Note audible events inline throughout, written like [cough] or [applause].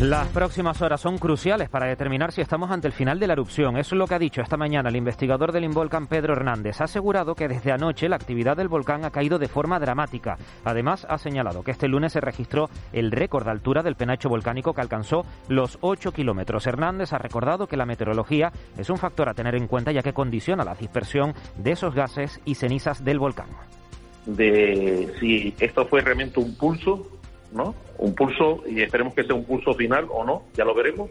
Las próximas horas son cruciales para determinar si estamos ante el final de la erupción. Eso es lo que ha dicho esta mañana el investigador del Involcán Pedro Hernández. Ha asegurado que desde anoche la actividad del volcán ha caído de forma dramática. Además, ha señalado que este lunes se registró el récord de altura del penacho volcánico que alcanzó los 8 kilómetros. Hernández ha recordado que la meteorología es un factor a tener en cuenta ya que condiciona la dispersión de esos gases y cenizas del volcán. De si esto fue realmente un pulso ¿no? Un pulso, y esperemos que sea un pulso final o no, ya lo veremos,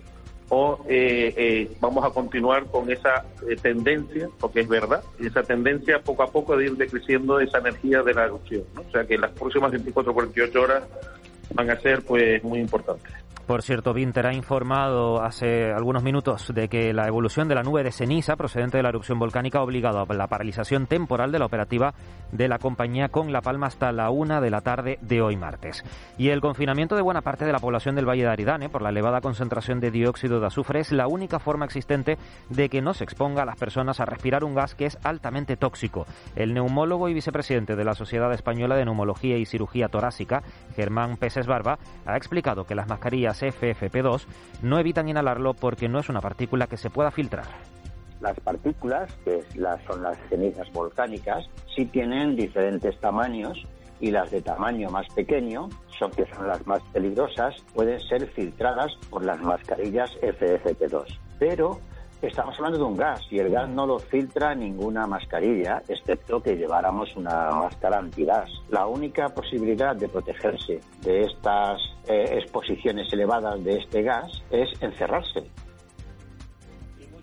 o eh, eh, vamos a continuar con esa eh, tendencia, porque es verdad, esa tendencia poco a poco de ir decreciendo esa energía de la erupción. O sea que las próximas 24 48 horas van a ser pues muy importantes. Por cierto, Vinter ha informado hace algunos minutos de que la evolución de la nube de ceniza procedente de la erupción volcánica ha obligado a la paralización temporal de la operativa de la compañía con La Palma hasta la una de la tarde de hoy martes. Y el confinamiento de buena parte de la población del Valle de Aridane por la elevada concentración de dióxido de azufre es la única forma existente de que no se exponga a las personas a respirar un gas que es altamente tóxico. El neumólogo y vicepresidente de la Sociedad Española de Neumología y Cirugía Torácica, Germán Peses Barba, ha explicado que las mascarillas FFP2 no evitan inhalarlo porque no es una partícula que se pueda filtrar. Las partículas, que son las cenizas volcánicas, sí tienen diferentes tamaños y las de tamaño más pequeño, son que son las más peligrosas, pueden ser filtradas por las mascarillas FFP2. Pero Estamos hablando de un gas y el gas no lo filtra ninguna mascarilla, excepto que lleváramos una máscara antigas. La única posibilidad de protegerse de estas eh, exposiciones elevadas de este gas es encerrarse.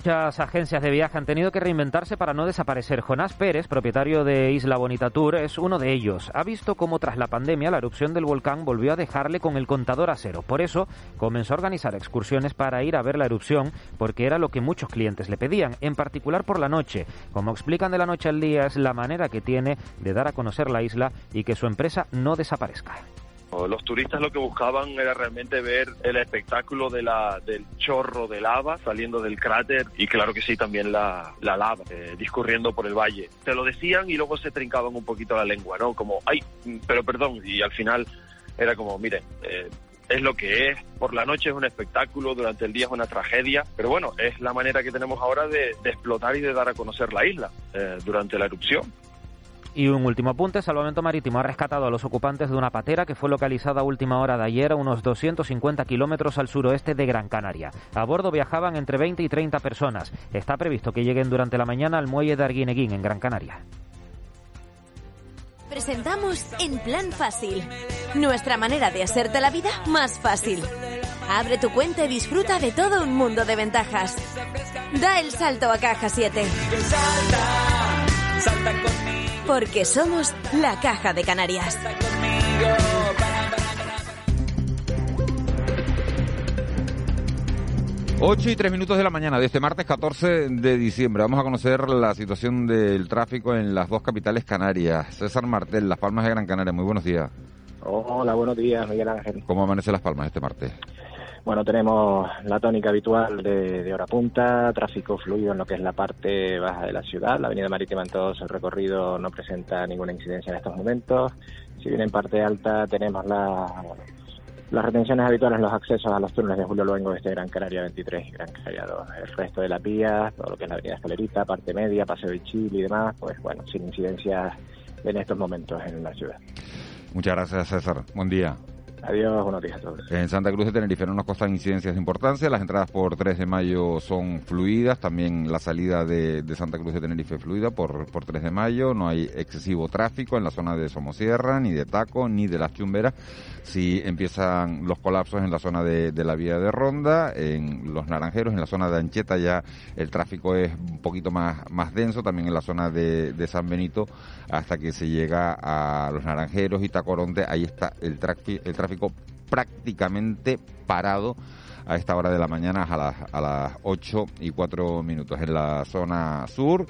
Muchas agencias de viaje han tenido que reinventarse para no desaparecer. Jonás Pérez, propietario de Isla Bonita Tour, es uno de ellos. Ha visto cómo tras la pandemia la erupción del volcán volvió a dejarle con el contador a cero. Por eso comenzó a organizar excursiones para ir a ver la erupción, porque era lo que muchos clientes le pedían, en particular por la noche. Como explican de la noche al día, es la manera que tiene de dar a conocer la isla y que su empresa no desaparezca. Los turistas lo que buscaban era realmente ver el espectáculo de la, del chorro de lava saliendo del cráter y claro que sí, también la, lava eh, discurriendo por el valle. Te lo decían y luego se trincaban un poquito la lengua, ¿no? Como, ay, pero perdón, y al final era como, miren, eh, es lo que es. Por la noche es un espectáculo, durante el día es una tragedia, pero bueno, es la manera que tenemos ahora de, explotar y de dar a conocer la isla eh, durante la erupción. Y un último apunte, Salvamento Marítimo ha rescatado a los ocupantes de una patera que fue localizada a última hora de ayer a unos 250 kilómetros al suroeste de Gran Canaria. A bordo viajaban entre 20 y 30 personas. Está previsto que lleguen durante la mañana al muelle de Arguineguín, en Gran Canaria. Presentamos En Plan Fácil, nuestra manera de hacerte la vida más fácil. Abre tu cuenta y disfruta de todo un mundo de ventajas. Da el salto a Caja 7. Salta, salta porque somos la Caja de Canarias. Ocho y tres minutos de la mañana de este martes 14 de diciembre. Vamos a conocer la situación del tráfico en las dos capitales canarias. César Martel, Las Palmas de Gran Canaria. Muy buenos días. Hola, buenos días, Miguel Ángel. ¿Cómo amanece Las Palmas este martes? Bueno, tenemos la tónica habitual de, hora punta, tráfico fluido en lo que es la parte baja de la ciudad. La avenida marítima en todo su recorrido no presenta ninguna incidencia en estos momentos. Si bien en parte alta tenemos las retenciones habituales en los accesos a los túneles de Julio Luengo desde Gran Canaria 23 y Gran Canaria 2. El resto de las vías, todo lo que es la avenida Escalerita, parte media, Paseo de Chile y demás, pues bueno, sin incidencias en estos momentos en la ciudad. Muchas gracias, César. Buen día. Adiós, buenos días. En Santa Cruz de Tenerife no nos costan incidencias de importancia. Las entradas por 3 de mayo son fluidas. También la salida de, Santa Cruz de Tenerife fluida por, por 3 de mayo. No hay excesivo tráfico en la zona de Somosierra, ni de Taco, ni de las Chumberas. Si empiezan los colapsos en la zona de, la vía de Ronda, en los Naranjeros, en la zona de Ancheta ya el tráfico es un poquito más, más denso. También en la zona de, San Benito, hasta que se llega a los Naranjeros y Tacoronte, ahí está el tráfico prácticamente parado a esta hora de la mañana a las, a las 8 y 4 minutos. En la zona sur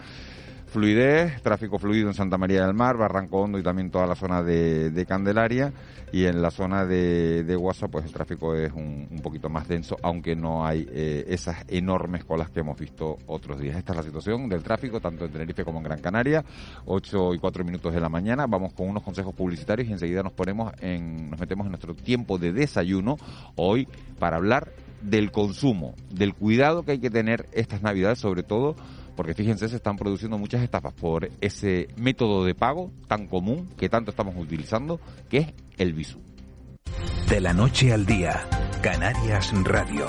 fluidez, tráfico fluido en Santa María del Mar, Barranco Hondo y también toda la zona de, Candelaria. Y en la zona de, de Guasa, pues el tráfico es un, poquito más denso, aunque no hay eh, esas enormes colas que hemos visto otros días. Esta es la situación del tráfico, tanto en Tenerife como en Gran Canaria. 8 y 4 minutos de la mañana. Vamos con unos consejos publicitarios y enseguida nos ponemos en, nos metemos en nuestro tiempo de desayuno hoy para hablar del consumo, del cuidado que hay que tener estas navidades, sobre todo porque fíjense, se están produciendo muchas estafas por ese método de pago tan común que tanto estamos utilizando, que es el Visu. De la noche al día, Canarias Radio.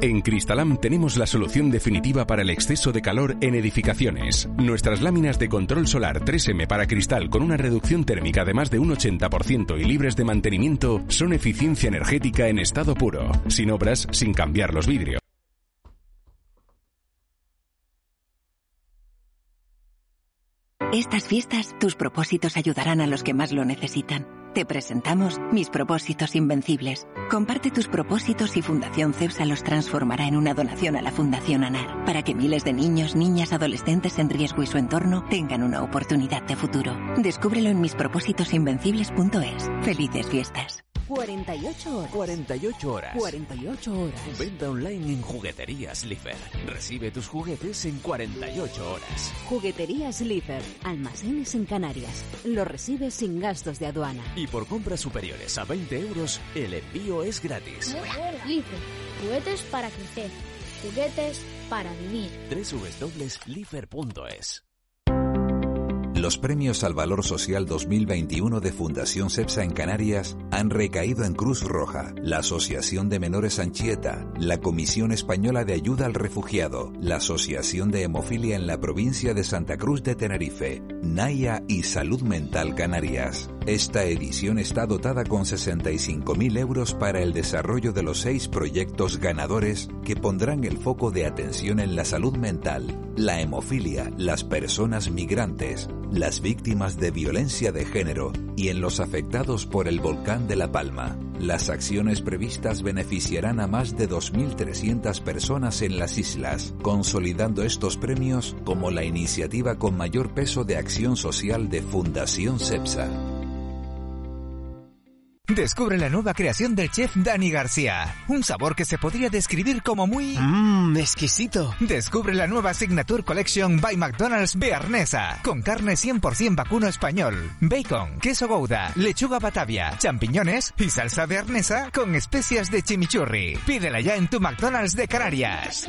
En Cristalam tenemos la solución definitiva para el exceso de calor en edificaciones. Nuestras láminas de control solar 3M para cristal con una reducción térmica de más de un 80% y libres de mantenimiento son eficiencia energética en estado puro, sin obras, sin cambiar los vidrios. Estas fiestas, tus propósitos ayudarán a los que más lo necesitan. Te presentamos Mis Propósitos Invencibles. Comparte tus propósitos y Fundación CEPSA los transformará en una donación a la Fundación ANAR, para que miles de niños, niñas, adolescentes en riesgo y su entorno tengan una oportunidad de futuro. Descúbrelo en mispropósitosinvencibles.es. Felices fiestas. 48 horas. 48 horas. 48 horas. Venta online en Jugueterías Lifer. Recibe tus juguetes en 48 horas. Jugueterías Lifer. Almacenes en Canarias. Lo recibes sin gastos de aduana. Y por compras superiores a 20 euros, el envío es gratis. Lifer. Juguetes para crecer. Juguetes para vivir. www.lifer.es los premios al Valor Social 2021 de Fundación CEPSA en Canarias han recaído en Cruz Roja, la Asociación de Menores Anchieta, la Comisión Española de Ayuda al Refugiado, la Asociación de Hemofilia en la provincia de Santa Cruz de Tenerife, Naya y Salud Mental Canarias. Esta edición está dotada con 65.000 euros para el desarrollo de los seis proyectos ganadores que pondrán el foco de atención en la salud mental, la hemofilia, las personas migrantes, las víctimas de violencia de género y en los afectados por el volcán de La Palma. Las acciones previstas beneficiarán a más de 2.300 personas en las islas, consolidando estos premios como la iniciativa con mayor peso de acción social de Fundación CEPSA. Descubre la nueva creación del chef Dani García. Un sabor que se podría describir como muy... Mmm, exquisito. Descubre la nueva Signature Collection by McDonald's Bearnesa. Con carne 100% vacuno español, bacon, queso gouda, lechuga batavia, champiñones y salsa bearnesa con especias de chimichurri. Pídela ya en tu McDonald's de Canarias.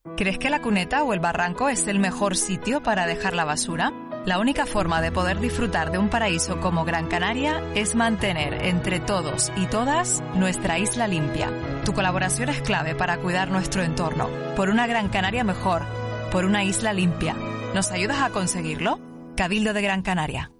¿Crees que la cuneta o el barranco es el mejor sitio para dejar la basura? La única forma de poder disfrutar de un paraíso como Gran Canaria es mantener entre todos y todas nuestra isla limpia. Tu colaboración es clave para cuidar nuestro entorno, por una Gran Canaria mejor, por una isla limpia. ¿Nos ayudas a conseguirlo? Cabildo de Gran Canaria.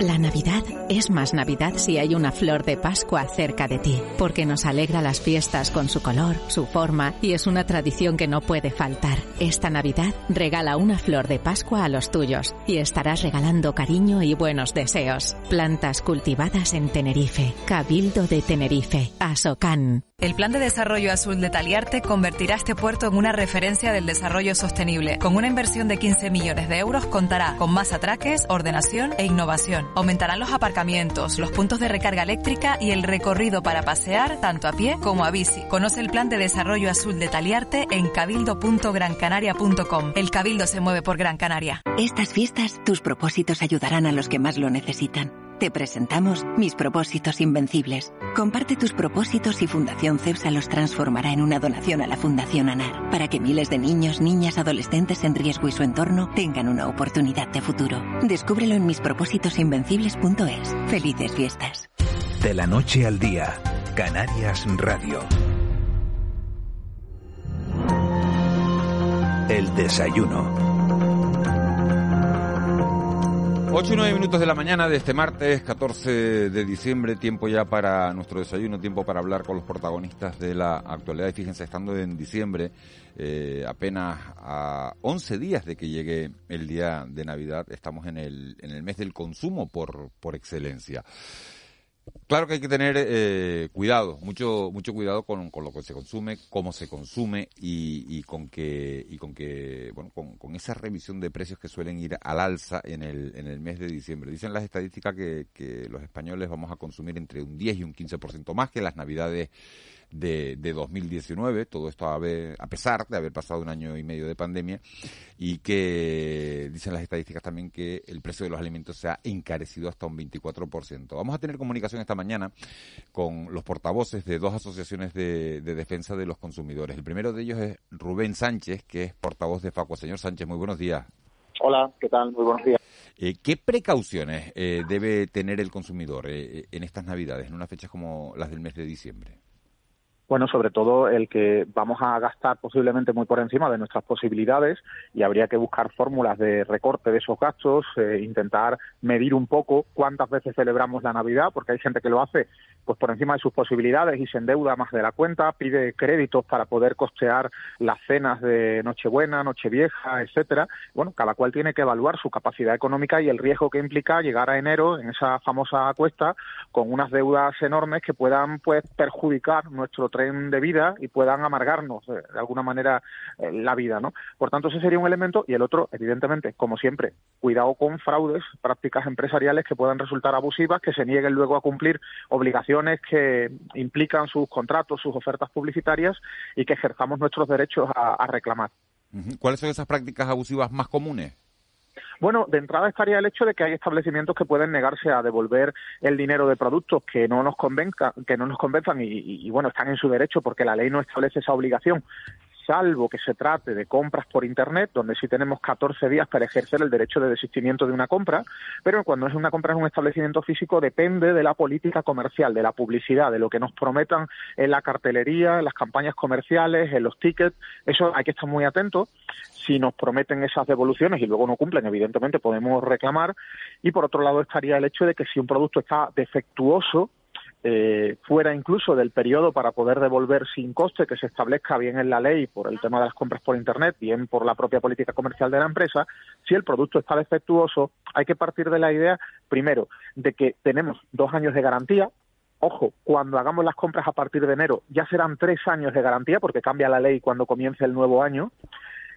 La Navidad es más Navidad si hay una flor de Pascua cerca de ti, porque nos alegra las fiestas con su color, su forma y es una tradición que no puede faltar. Esta Navidad regala una flor de Pascua a los tuyos y estarás regalando cariño y buenos deseos. Plantas cultivadas en Tenerife, Cabildo de Tenerife, Asocan. El Plan de Desarrollo Azul de Taliarte convertirá este puerto en una referencia del desarrollo sostenible. Con una inversión de 15 millones de euros contará con más atraques, ordenación e innovación. Aumentarán los aparcamientos, los puntos de recarga eléctrica y el recorrido para pasear tanto a pie como a bici. Conoce el Plan de Desarrollo Azul de Taliarte en cabildo.grancanaria.com. El Cabildo se mueve por Gran Canaria. Estas fiestas, tus propósitos ayudarán a los que más lo necesitan. Te presentamos Mis propósitos invencibles. Comparte tus propósitos y Fundación CEPSA los transformará en una donación a la Fundación ANAR para que miles de niños, niñas, adolescentes en riesgo y su entorno tengan una oportunidad de futuro. Descúbrelo en mispropósitosinvencibles.es. Felices fiestas. De la noche al día, Canarias Radio. El desayuno. 8 y 9 minutos de la mañana de este martes 14 de diciembre, tiempo ya para nuestro desayuno, tiempo para hablar con los protagonistas de la actualidad. Y fíjense, estando en diciembre, eh, apenas a 11 días de que llegue el día de Navidad, estamos en el, en el mes del consumo por, por excelencia. Claro que hay que tener eh, cuidado, mucho mucho cuidado con, con, lo que se consume, cómo se consume y, y con que y con que bueno con, con, esa revisión de precios que suelen ir al alza en el en el mes de diciembre. Dicen las estadísticas que, que los españoles vamos a consumir entre un 10 y un 15% más que las navidades de, de 2019, todo esto a, a, pesar de haber pasado un año y medio de pandemia, y que dicen las estadísticas también que el precio de los alimentos se ha encarecido hasta un 24%. Vamos a tener comunicación esta mañana con los portavoces de dos asociaciones de, de defensa de los consumidores. El primero de ellos es Rubén Sánchez, que es portavoz de Facua. Señor Sánchez, muy buenos días. Hola, ¿qué tal? Muy buenos días. Eh, ¿Qué precauciones eh, debe tener el consumidor eh, en estas Navidades, en unas fechas como las del mes de diciembre? Bueno, sobre todo el que vamos a gastar posiblemente muy por encima de nuestras posibilidades y habría que buscar fórmulas de recorte de esos gastos, eh, intentar medir un poco cuántas veces celebramos la Navidad, porque hay gente que lo hace pues por encima de sus posibilidades y se endeuda más de la cuenta, pide créditos para poder costear las cenas de Nochebuena, Nochevieja, etcétera. Bueno, cada cual tiene que evaluar su capacidad económica y el riesgo que implica llegar a enero en esa famosa cuesta con unas deudas enormes que puedan pues perjudicar nuestro de vida y puedan amargarnos eh, de alguna manera eh, la vida, ¿no? Por tanto, ese sería un elemento y el otro, evidentemente, como siempre, cuidado con fraudes, prácticas empresariales que puedan resultar abusivas, que se nieguen luego a cumplir obligaciones que implican sus contratos, sus ofertas publicitarias y que ejerzamos nuestros derechos a reclamar. ¿Cuáles son esas prácticas abusivas más comunes? Bueno, de entrada estaría el hecho de que hay establecimientos que pueden negarse a devolver el dinero de productos que no nos convenza, que no nos convenzan y, y, y, bueno, están en su derecho porque la ley no establece esa obligación salvo que se trate de compras por Internet, donde sí tenemos 14 días para ejercer el derecho de desistimiento de una compra, pero cuando es una compra en un establecimiento físico depende de la política comercial, de la publicidad, de lo que nos prometan en la cartelería, en las campañas comerciales, en los tickets. Eso hay que estar muy atentos. Si nos prometen esas devoluciones y luego no cumplen, evidentemente podemos reclamar. Y por otro lado estaría el hecho de que si un producto está defectuoso, eh, fuera incluso del periodo para poder devolver sin coste que se establezca bien en la ley por el tema de las compras por Internet, bien por la propia política comercial de la empresa, si el producto está defectuoso, hay que partir de la idea, primero, de que tenemos dos años de garantía. Ojo, cuando hagamos las compras a partir de enero ya serán tres años de garantía porque cambia la ley cuando comience el nuevo año.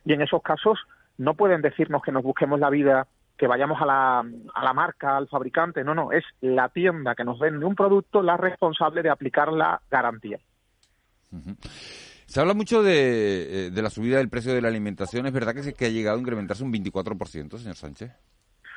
Y en esos casos no pueden decirnos que nos busquemos la vida que vayamos a la, a la marca, al fabricante, no, no, es la tienda que nos vende un producto la responsable de aplicar la garantía. Se habla mucho de, de, la subida del precio de la alimentación. ¿Es verdad que, que ha llegado a incrementarse un 24%, señor Sánchez?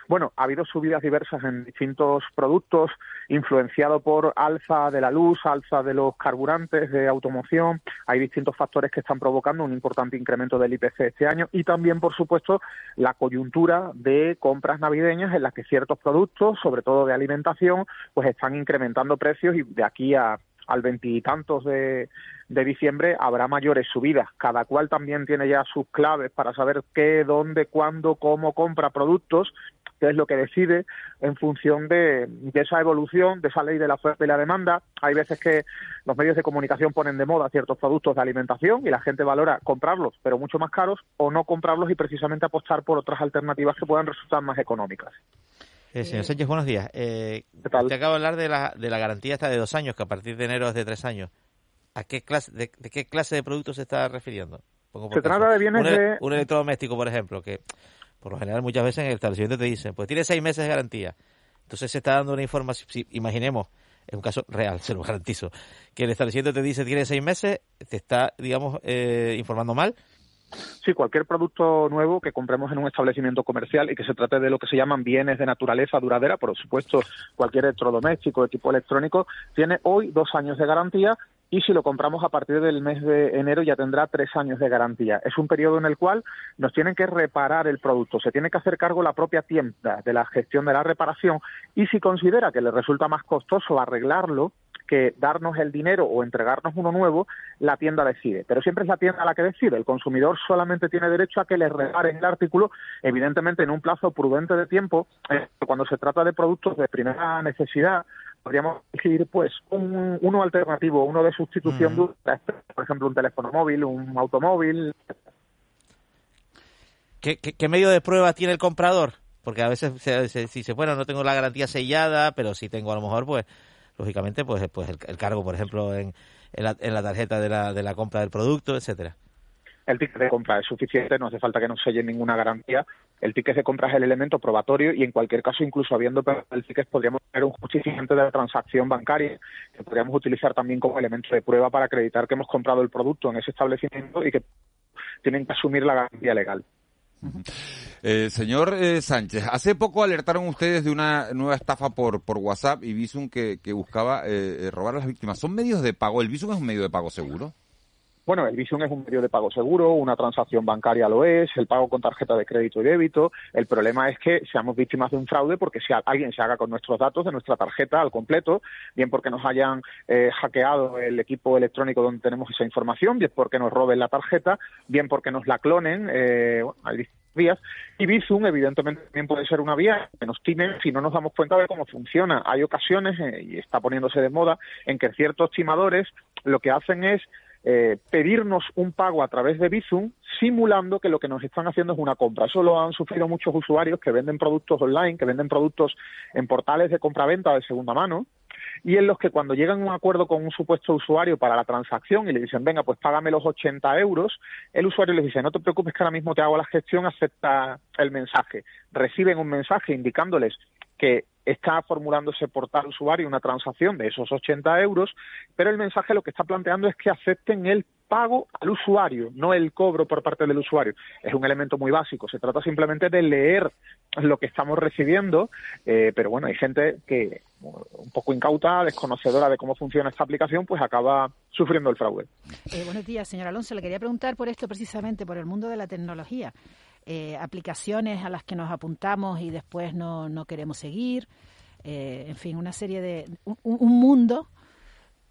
Bueno, ha habido subidas diversas en distintos productos, influenciado por alza de la luz, alza de los carburantes de automoción. Hay distintos factores que están provocando un importante incremento del IPC este año y también, por supuesto, la coyuntura de compras navideñas en las que ciertos productos, sobre todo de alimentación, pues están incrementando precios y de aquí a al veintitantos de, de diciembre habrá mayores subidas. Cada cual también tiene ya sus claves para saber qué, dónde, cuándo, cómo compra productos, que es lo que decide en función de, de, esa evolución, de esa ley de la oferta y la demanda. Hay veces que los medios de comunicación ponen de moda ciertos productos de alimentación y la gente valora comprarlos, pero mucho más caros, o no comprarlos y precisamente apostar por otras alternativas que puedan resultar más económicas. Eh, señor Sánchez, buenos días. Eh, te acabo de hablar de la, de la garantía esta de dos años, que a partir de enero es de tres años. ¿A qué clase, de, qué clase de productos se está refiriendo? se trata de bienes un, de... Un electrodoméstico, por ejemplo, que por lo general muchas veces en el establecimiento te dicen, pues tiene seis meses de garantía. Entonces se está dando una información, si, imaginemos, es un caso real, [laughs] se lo garantizo, que el establecimiento te dice tiene seis meses, te está, digamos, eh, informando mal. Sí, cualquier producto nuevo que compremos en un establecimiento comercial y que se trate de lo que se llaman bienes de naturaleza duradera, por supuesto, cualquier electrodoméstico de tipo electrónico, tiene hoy dos años de garantía y si lo compramos a partir del mes de enero ya tendrá tres años de garantía. Es un periodo en el cual nos tienen que reparar el producto, se tiene que hacer cargo la propia tienda de la gestión de la reparación y si considera que le resulta más costoso arreglarlo, que darnos el dinero o entregarnos uno nuevo, la tienda decide. Pero siempre es la tienda la que decide. El consumidor solamente tiene derecho a que le reparen el artículo, evidentemente en un plazo prudente de tiempo. Eh, cuando se trata de productos de primera necesidad, podríamos elegir pues un, uno alternativo, uno de sustitución, por ejemplo, un teléfono móvil, un automóvil. ¿Qué, qué, medio de prueba tiene el comprador? Porque a veces si se, se, bueno, no tengo la garantía sellada, pero si tengo a lo mejor, pues lógicamente, pues, pues el, cargo, por ejemplo, en, en, la, en la tarjeta de la, de la compra del producto, etcétera el ticket de compra es suficiente, no hace falta que nos selle ninguna garantía. El ticket de compra es el elemento probatorio y en cualquier caso, incluso habiendo el ticket, podríamos tener un justificante de la transacción bancaria que podríamos utilizar también como elemento de prueba para acreditar que hemos comprado el producto en ese establecimiento y que tienen que asumir la garantía legal. Eh, señor eh, Sánchez, hace poco alertaron ustedes de una nueva estafa por, WhatsApp y Visum que, que buscaba eh, robar a las víctimas. ¿Son medios de pago? ¿El Visum es un medio de pago seguro? Bueno, el Visum es un medio de pago seguro, una transacción bancaria lo es, el pago con tarjeta de crédito y débito. El problema es que seamos víctimas de un fraude porque si alguien se haga con nuestros datos de nuestra tarjeta al completo, bien porque nos hayan eh, hackeado el equipo electrónico donde tenemos esa información, bien porque nos roben la tarjeta, bien porque nos la clonen, eh, bueno, hay vías. Y Bizum, evidentemente, también puede ser una vía que nos timen si no nos damos cuenta de cómo funciona. Hay ocasiones, eh, y está poniéndose de moda, en que ciertos timadores lo que hacen es eh, pedirnos un pago a través de Bizum simulando que lo que nos están haciendo es una compra. Eso lo han sufrido muchos usuarios que venden productos online, que venden productos en portales de compra-venta de segunda mano y en los que cuando llegan a un acuerdo con un supuesto usuario para la transacción y le dicen, venga, pues págame los 80 euros, el usuario les dice, no te preocupes que ahora mismo te hago la gestión, acepta el mensaje. Reciben un mensaje indicándoles que está formulándose por tal usuario una transacción de esos 80 euros, pero el mensaje lo que está planteando es que acepten el pago al usuario, no el cobro por parte del usuario. Es un elemento muy básico, se trata simplemente de leer lo que estamos recibiendo, eh, pero bueno, hay gente que un poco incauta, desconocedora de cómo funciona esta aplicación, pues acaba sufriendo el fraude. Eh, buenos días, señor Alonso. Le quería preguntar por esto precisamente, por el mundo de la tecnología. Eh, aplicaciones a las que nos apuntamos y después no, no queremos seguir, eh, en fin, una serie de... un, mundo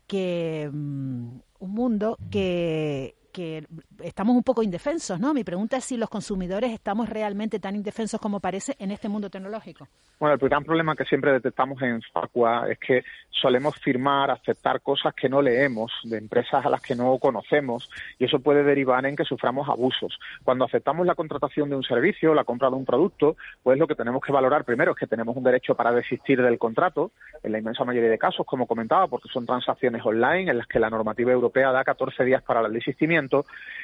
que... Mm, un mundo que, que estamos un poco indefensos, ¿no? Mi pregunta es si los consumidores estamos realmente tan indefensos como parece en este mundo tecnológico. Bueno, el gran problema que siempre detectamos en Facua es que solemos firmar, aceptar cosas que no leemos, de empresas a las que no conocemos, y eso puede derivar en que suframos abusos. Cuando aceptamos la contratación de un servicio, la compra de un producto, pues lo que tenemos que valorar primero es que tenemos un derecho para desistir del contrato, en la inmensa mayoría de casos, como comentaba, porque son transacciones online en las que la normativa europea da 14 días para el desistimiento,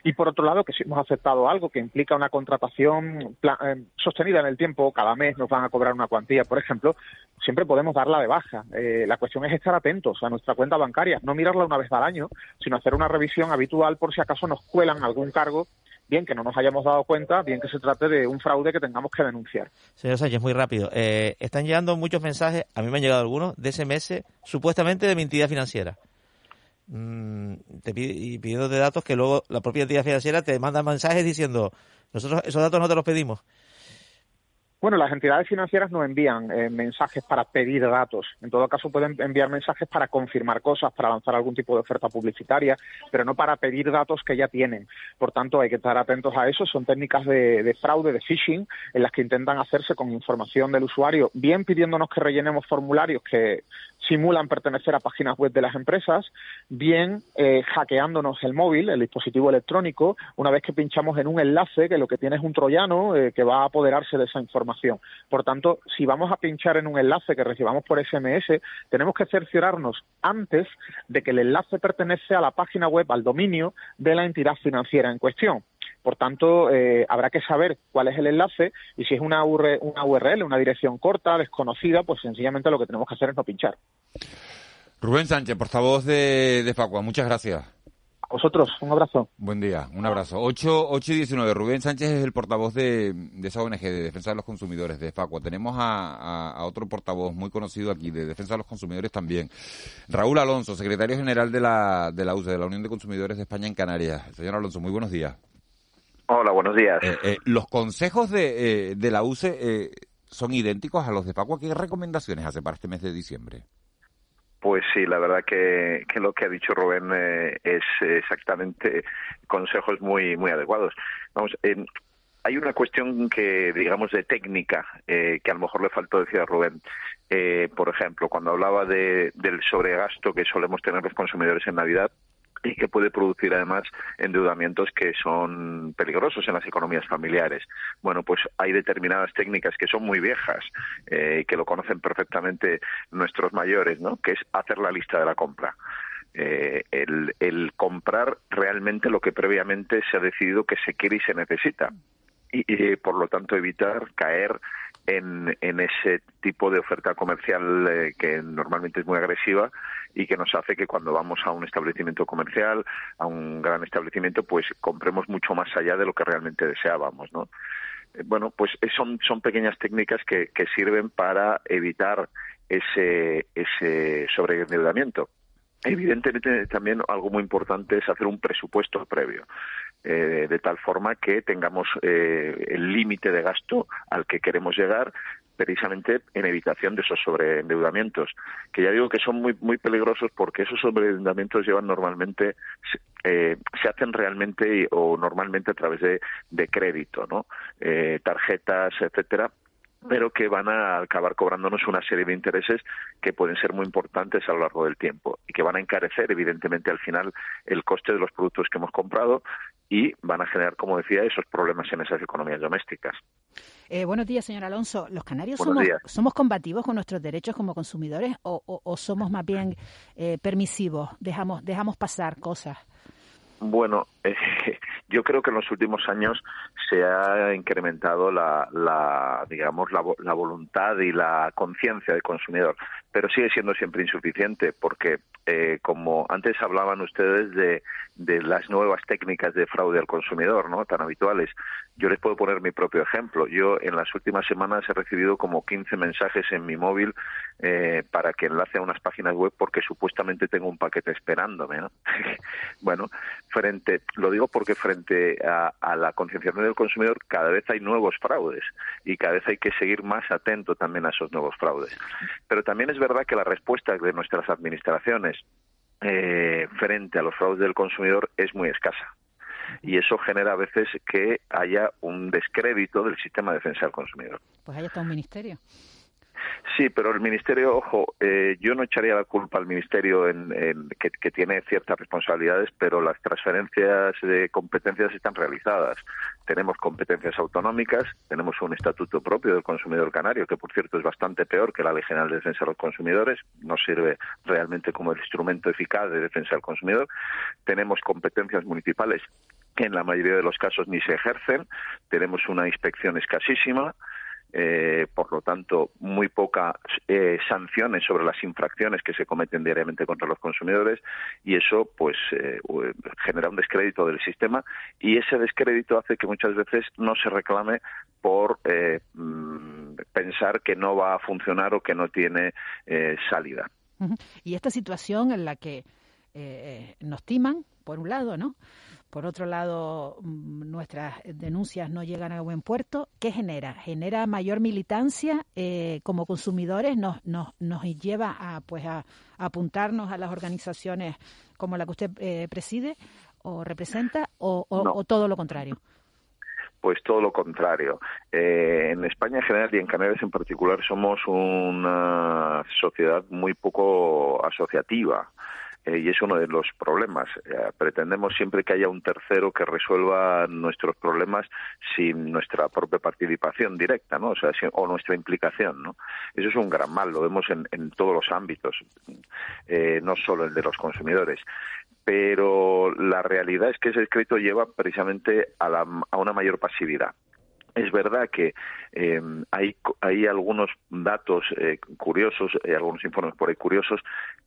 y por otro lado, que si hemos aceptado algo que implica una contratación eh, sostenida en el tiempo, cada mes nos van a cobrar una cuantía, por ejemplo, siempre podemos darla de baja. Eh, la cuestión es estar atentos a nuestra cuenta bancaria, no mirarla una vez al año, sino hacer una revisión habitual por si acaso nos cuelan algún cargo bien que no nos hayamos dado cuenta, bien que se trate de un fraude que tengamos que denunciar. Señor Sánchez, muy rápido. Eh, están llegando muchos mensajes, a mí me han llegado algunos, de SMS supuestamente de mi entidad financiera. Mm, te y pidiendo de datos que luego la propia entidad financiera te manda mensajes diciendo nosotros esos datos no te los pedimos. Bueno, las entidades financieras no envían eh, mensajes para pedir datos. En todo caso, pueden enviar mensajes para confirmar cosas, para lanzar algún tipo de oferta publicitaria, pero no para pedir datos que ya tienen. Por tanto, hay que estar atentos a eso. Son técnicas de, fraude, de phishing, en las que intentan hacerse con información del usuario, bien pidiéndonos que rellenemos formularios que simulan pertenecer a páginas web de las empresas, bien eh, hackeándonos el móvil, el dispositivo electrónico, una vez que pinchamos en un enlace que lo que tiene es un troyano eh, que va a apoderarse de esa información. Por tanto, si vamos a pinchar en un enlace que recibamos por SMS, tenemos que cerciorarnos antes de que el enlace pertenece a la página web, al dominio de la entidad financiera en cuestión. Por tanto, eh, habrá que saber cuál es el enlace y si es una, una URL, una dirección corta, desconocida, pues sencillamente lo que tenemos que hacer es no pinchar. Rubén Sánchez, portavoz de, de Facua, muchas gracias. A vosotros, un abrazo. Buen día, un abrazo. 8, y 19. Rubén Sánchez es el portavoz de, de, esa ONG de Defensa de los Consumidores de Facua. Tenemos a, a, otro portavoz muy conocido aquí de Defensa de los Consumidores también. Raúl Alonso, secretario general de la, de la UCE, de la Unión de Consumidores de España en Canarias. Señor Alonso, muy buenos días. Hola, buenos días. Eh, eh, los consejos de, eh, de la UCE son idénticos a los de Facua. ¿Qué recomendaciones hace para este mes de diciembre? Pues sí, la verdad que, que lo que ha dicho Rubén es exactamente consejos muy muy adecuados. Vamos, hay una cuestión que, digamos, de técnica que a lo mejor le faltó decir a Rubén. por ejemplo, cuando hablaba de, del sobregasto que solemos tener los consumidores en Navidad, y que puede producir además endeudamientos que son peligrosos en las economías familiares. Bueno, pues hay determinadas técnicas que son muy viejas eh, que lo conocen perfectamente nuestros mayores, ¿no? Que es hacer la lista de la compra. Eh, el, el comprar realmente lo que previamente se ha decidido que se quiere y se necesita. Y, y, por lo tanto evitar caer en, en ese tipo de oferta comercial eh, que normalmente es muy agresiva y que nos hace que cuando vamos a un establecimiento comercial, a un gran establecimiento, pues compremos mucho más allá de lo que realmente deseábamos, ¿no? Eh, bueno, pues son, son pequeñas técnicas que, que sirven para evitar ese, ese sobreendeudamiento. Evidentemente, también algo muy importante es hacer un presupuesto previo, eh, de tal forma que tengamos eh, el límite de gasto al que queremos llegar, precisamente en evitación de esos sobreendeudamientos, que ya digo que son muy muy peligrosos porque esos sobreendeudamientos llevan normalmente eh, se hacen realmente o normalmente a través de, de crédito, ¿no? Eh, tarjetas, etcétera, pero que van a acabar cobrándonos una serie de intereses que pueden ser muy importantes a lo largo del tiempo y que van a encarecer, evidentemente, al final el coste de los productos que hemos comprado y van a generar, como decía, esos problemas en esas economías domésticas. Eh, buenos días, señor Alonso. ¿Los canarios somos, combativos con nuestros derechos como consumidores o, somos más bien eh, permisivos? Dejamos, dejamos pasar cosas. Bueno, eh, [laughs] yo creo que en los últimos años se ha incrementado la, la digamos, la, la, voluntad y la conciencia del consumidor, pero sigue siendo siempre insuficiente porque, eh, como antes hablaban ustedes de, de las nuevas técnicas de fraude al consumidor, ¿no? Tan habituales. Yo les puedo poner mi propio ejemplo. Yo en las últimas semanas he recibido como 15 mensajes en mi móvil eh, para que enlace a unas páginas web porque supuestamente tengo un paquete esperándome. ¿no? [laughs] bueno, frente, lo digo porque frente a, a la concienciación del consumidor cada vez hay nuevos fraudes y cada vez hay que seguir más atento también a esos nuevos fraudes. Pero también es verdad que la respuesta de nuestras administraciones eh, frente a los fraudes del consumidor es muy escasa y eso genera a veces que haya un descrédito del sistema de defensa del consumidor. Pues ahí está un ministerio. Sí, pero el Ministerio, ojo, eh, yo no echaría la culpa al Ministerio en, que, tiene ciertas responsabilidades, pero las transferencias de competencias están realizadas. Tenemos competencias autonómicas, tenemos un estatuto propio del consumidor canario, que por cierto es bastante peor que la Ley General de Defensa de los Consumidores, no sirve realmente como el instrumento eficaz de defensa del consumidor. Tenemos competencias municipales que en la mayoría de los casos ni se ejercen, tenemos una inspección escasísima, eh, por lo tanto, muy pocas eh, sanciones sobre las infracciones que se cometen diariamente contra los consumidores y eso, pues, eh, genera un descrédito del sistema y ese descrédito hace que muchas veces no se reclame por mm, pensar que no va a funcionar o que no tiene salida. Y esta situación en la que nos timan, por un lado, ¿no? Por otro lado, mm, nuestras denuncias no llegan a buen puerto. ¿Qué genera? Genera mayor militancia eh, como consumidores, nos, nos, nos lleva a, pues a, apuntarnos a las organizaciones como la que usted eh, preside o representa o, o todo lo contrario. Pues todo lo contrario. Eh, en España en general y en Canarias en particular somos una sociedad muy poco asociativa. Eh, y es uno de los problemas. Eh, pretendemos siempre que haya un tercero que resuelva nuestros problemas sin nuestra propia participación directa, ¿no? O sea, o nuestra implicación, ¿no? Eso es un gran mal, lo vemos en, en todos los ámbitos, eh, no solo el de los consumidores pero la realidad es que ese crédito lleva precisamente a, la, a una mayor pasividad. Es verdad que eh, hay, hay algunos datos eh, curiosos, hay algunos informes por ahí curiosos,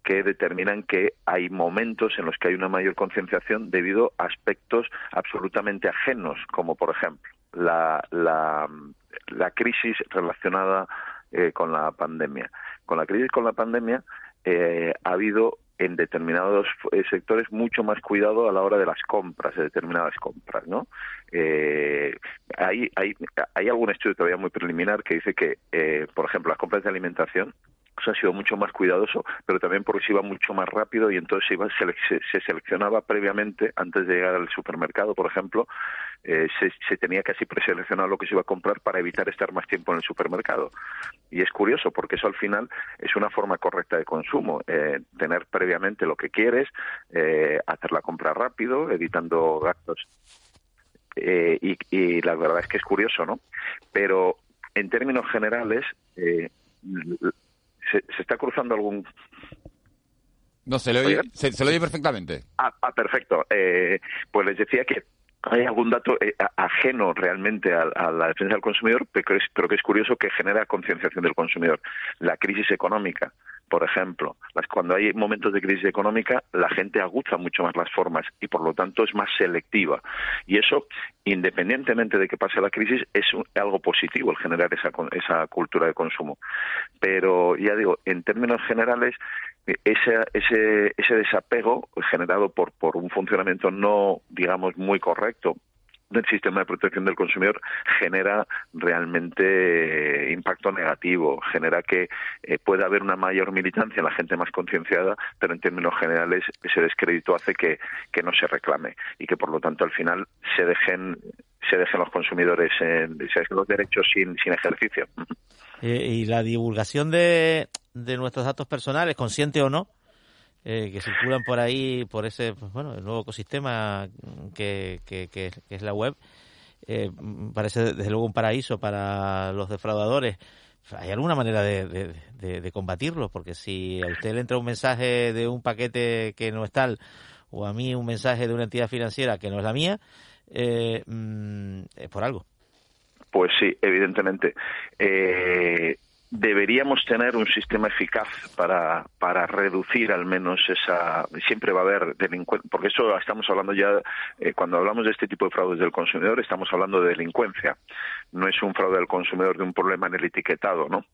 que determinan que hay momentos en los que hay una mayor concienciación debido a aspectos absolutamente ajenos, como por ejemplo la, la, la crisis relacionada eh, con la pandemia. Con la crisis con la pandemia ha habido en determinados eh, sectores mucho más cuidado a la hora de las compras, de determinadas compras, ¿no? Eh, hay, hay, hay algún estudio todavía muy preliminar que dice que, eh, por ejemplo, las compras de alimentación se ha sido mucho más cuidadoso, pero también porque se iba mucho más rápido y entonces se, iba, se, seleccionaba previamente, antes de llegar al supermercado, por ejemplo, eh, se, tenía casi preseleccionado lo que se iba a comprar para evitar estar más tiempo en el supermercado. Y es curioso porque eso al final es una forma correcta de consumo, eh, tener previamente lo que quieres, eh, hacer la compra rápido, evitando gastos. Y, y, la verdad es que es curioso, ¿no? Pero en términos generales, se, está cruzando algún no, se le oye, se, le oye perfectamente. Ah, ah perfecto. Eh, pues les decía que hay algún dato eh, ajeno realmente a, la defensa del consumidor, pero, que es curioso que genera concienciación del consumidor. La crisis económica, por ejemplo, cuando hay momentos de crisis económica, la gente aguza mucho más las formas y por lo tanto es más selectiva. Y eso, independientemente de que pase la crisis, es algo positivo el generar esa, esa cultura de consumo. Pero ya digo, en términos generales, ese, ese, ese desapego generado por, por un funcionamiento no, digamos, muy correcto del sistema de protección del consumidor genera realmente impacto negativo, genera que eh, pueda haber una mayor militancia en la gente más concienciada, pero en términos generales ese descrédito hace que, que no se reclame y que por lo tanto al final se dejen se dejen los consumidores en, se dejen los derechos sin, sin ejercicio. Eh, y la divulgación de, de nuestros datos personales, consciente o no, eh, que circulan por ahí, por ese, pues, bueno, el nuevo ecosistema que, que, es la web, eh, parece desde luego un paraíso para los defraudadores. ¿Hay alguna manera de, de, combatirlo? Porque si a usted le entra un mensaje de un paquete que no es tal, o a mí un mensaje de una entidad financiera que no es la mía, eh, mm, es por algo. Pues sí, evidentemente. Eh, deberíamos tener un sistema eficaz para, para reducir al menos esa. Siempre va a haber delincuencia, porque eso estamos hablando ya, eh, cuando hablamos de este tipo de fraudes del consumidor, estamos hablando de delincuencia. No es un fraude del consumidor de un problema en el etiquetado, ¿no?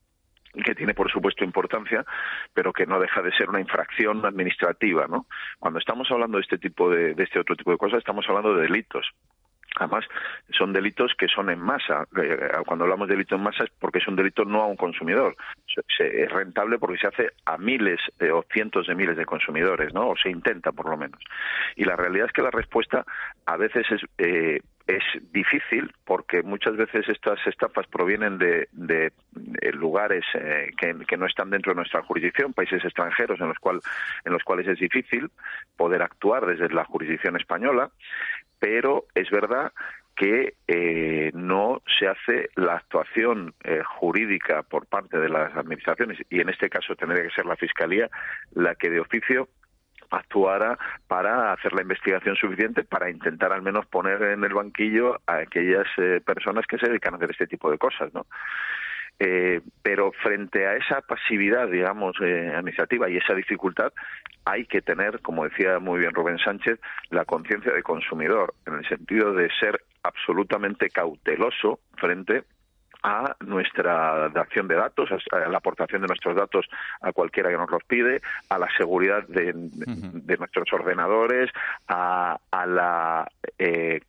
que tiene por supuesto importancia, pero que no deja de ser una infracción administrativa, ¿no? Cuando estamos hablando de este tipo de, de este otro tipo de cosas, estamos hablando de delitos. Además, son delitos que son en masa. Eh, cuando hablamos de delito en masa es porque es un delito no a un consumidor. es rentable porque se hace a miles eh, o cientos de miles de consumidores, ¿no? O se intenta, por lo menos. Y la realidad es que la respuesta a veces es, eh, es difícil porque muchas veces estas estafas provienen de, de, lugares que, que, no están dentro de nuestra jurisdicción, países extranjeros en los, cual, en los cuales es difícil poder actuar desde la jurisdicción española pero es verdad que eh, no se hace la actuación eh, jurídica por parte de las administraciones y en este caso tendría que ser la fiscalía la que de oficio actuara para hacer la investigación suficiente para intentar al menos poner en el banquillo a aquellas eh, personas que se dedican a hacer este tipo de cosas, ¿no? Eh, pero frente a esa pasividad, digamos, eh, administrativa y esa dificultad, hay que tener, como decía muy bien Rubén Sánchez, la conciencia de consumidor, en el sentido de ser absolutamente cauteloso frente a nuestra acción de datos, a la aportación de nuestros datos a cualquiera que nos los pide, a la seguridad de, nuestros ordenadores, a, la eh,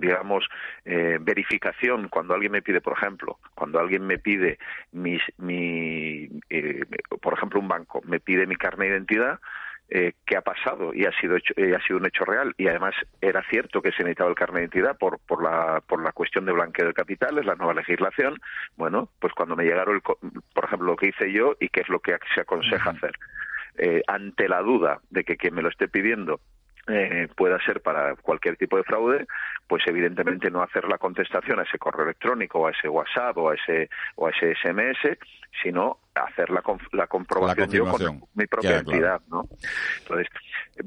digamos eh, verificación. Cuando alguien me pide por ejemplo cuando alguien me pide mis, mi eh, por ejemplo un banco me pide mi carne de identidad eh, qué ha pasado y ha sido hecho, eh, ha sido un hecho real. Y además era cierto que se necesitaba el carnet de identidad por por la por la cuestión de blanqueo de capitales la nueva legislación. Bueno pues cuando me llegaron el, por ejemplo lo que hice yo y qué es lo que se aconseja hacer. Eh, ante la duda de que quien me lo esté pidiendo eh, pueda ser para cualquier tipo de fraude, pues evidentemente no hacer la contestación a ese correo electrónico, a ese WhatsApp o a ese, o a ese SMS, sino hacer la, la comprobación yo con mi propia entidad, ¿no? Entonces,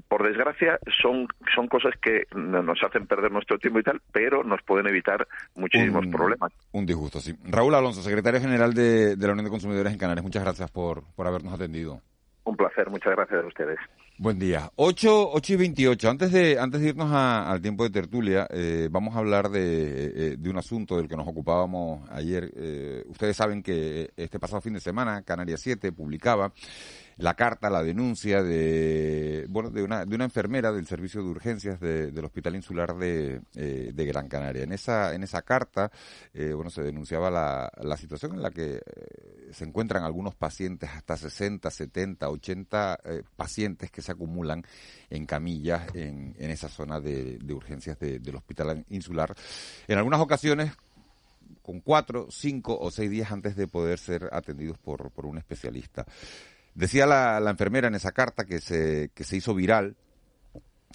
por desgracia, son, son cosas que nos hacen perder nuestro tiempo y tal, pero nos pueden evitar muchísimos problemas. Un disgusto, sí. Raúl Alonso, secretario general de, de la Unión de Consumidores en Canarias, muchas gracias por, por habernos atendido. Un placer, muchas gracias a ustedes. Buen día. 8, 8 y 28. Antes de, antes de irnos al tiempo de tertulia, eh, vamos a hablar de, eh, de, un asunto del que nos ocupábamos ayer. Eh, ustedes saben que este pasado fin de semana, Canarias 7 publicaba la carta, la denuncia de, bueno, de una, de una enfermera del servicio de urgencias del Hospital Insular de, eh, de, Gran Canaria. En esa, en esa carta, eh, bueno, se denunciaba la, la situación en la que eh, se encuentran algunos pacientes, hasta 60, 70, 80 pacientes que se acumulan en camillas en, en esa zona de, de urgencias del Hospital Insular. En algunas ocasiones, con cuatro, cinco o seis días antes de poder ser atendidos por, por un especialista. Decía la, enfermera en esa carta que se, que se hizo viral,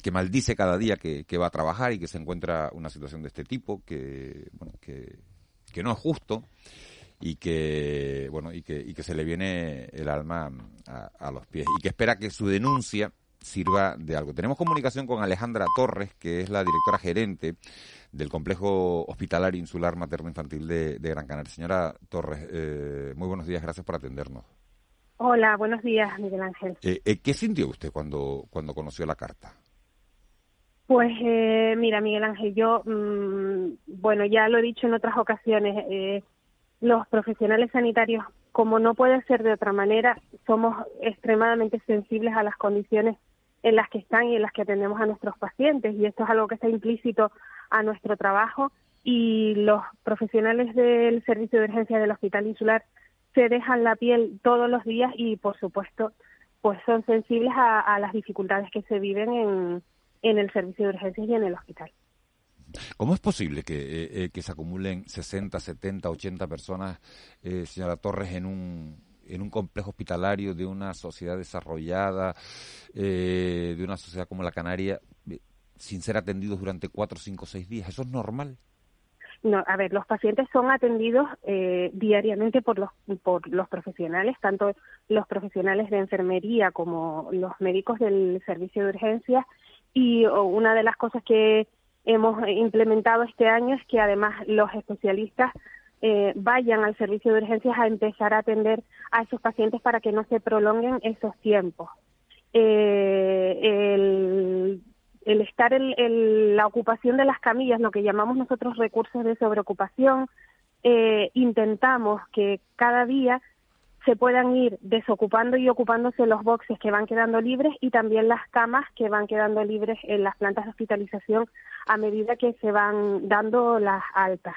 que maldice cada día que, va a trabajar y que se encuentra una situación de este tipo, que, bueno, que, que no es justo y que, bueno, y que, y que se le viene el alma a, a los pies y que espera que su denuncia sirva de algo. Tenemos comunicación con Alejandra Torres, que es la directora gerente del complejo hospitalario insular materno infantil de, Gran Canaria. Señora Torres, eh, muy buenos días, gracias por atendernos. Hola, buenos días, Miguel Ángel. Eh, eh, ¿Qué sintió usted cuando, cuando conoció la carta? Pues eh, mira, Miguel Ángel, yo, mm, bueno, ya lo he dicho en otras ocasiones, los profesionales sanitarios, como no puede ser de otra manera, somos extremadamente sensibles a las condiciones en las que están y en las que atendemos a nuestros pacientes, y esto es algo que está implícito a nuestro trabajo, y los profesionales del servicio de urgencia del Hospital Insular se dejan la piel todos los días y, por supuesto, pues son sensibles a, las dificultades que se viven en, en, el servicio de urgencias y en el hospital. ¿Cómo es posible que, eh, eh, que se acumulen 60, 70, 80 personas, eh, señora Torres, en un, en un complejo hospitalario de una sociedad desarrollada, de una sociedad como la Canaria, sin ser atendidos durante 4, 5, 6 días? ¿Eso es normal? No, a ver, los pacientes son atendidos eh, diariamente por los, por los profesionales, tanto los profesionales de enfermería como los médicos del servicio de urgencias. Y una de las cosas que hemos implementado este año es que además los especialistas eh, vayan al servicio de urgencias a empezar a atender a esos pacientes para que no se prolonguen esos tiempos. Eh, el el estar en, la ocupación de las camillas, lo que llamamos nosotros recursos de sobreocupación, eh, intentamos que cada día se puedan ir desocupando y ocupándose los boxes que van quedando libres y también las camas que van quedando libres en las plantas de hospitalización a medida que se van dando las altas.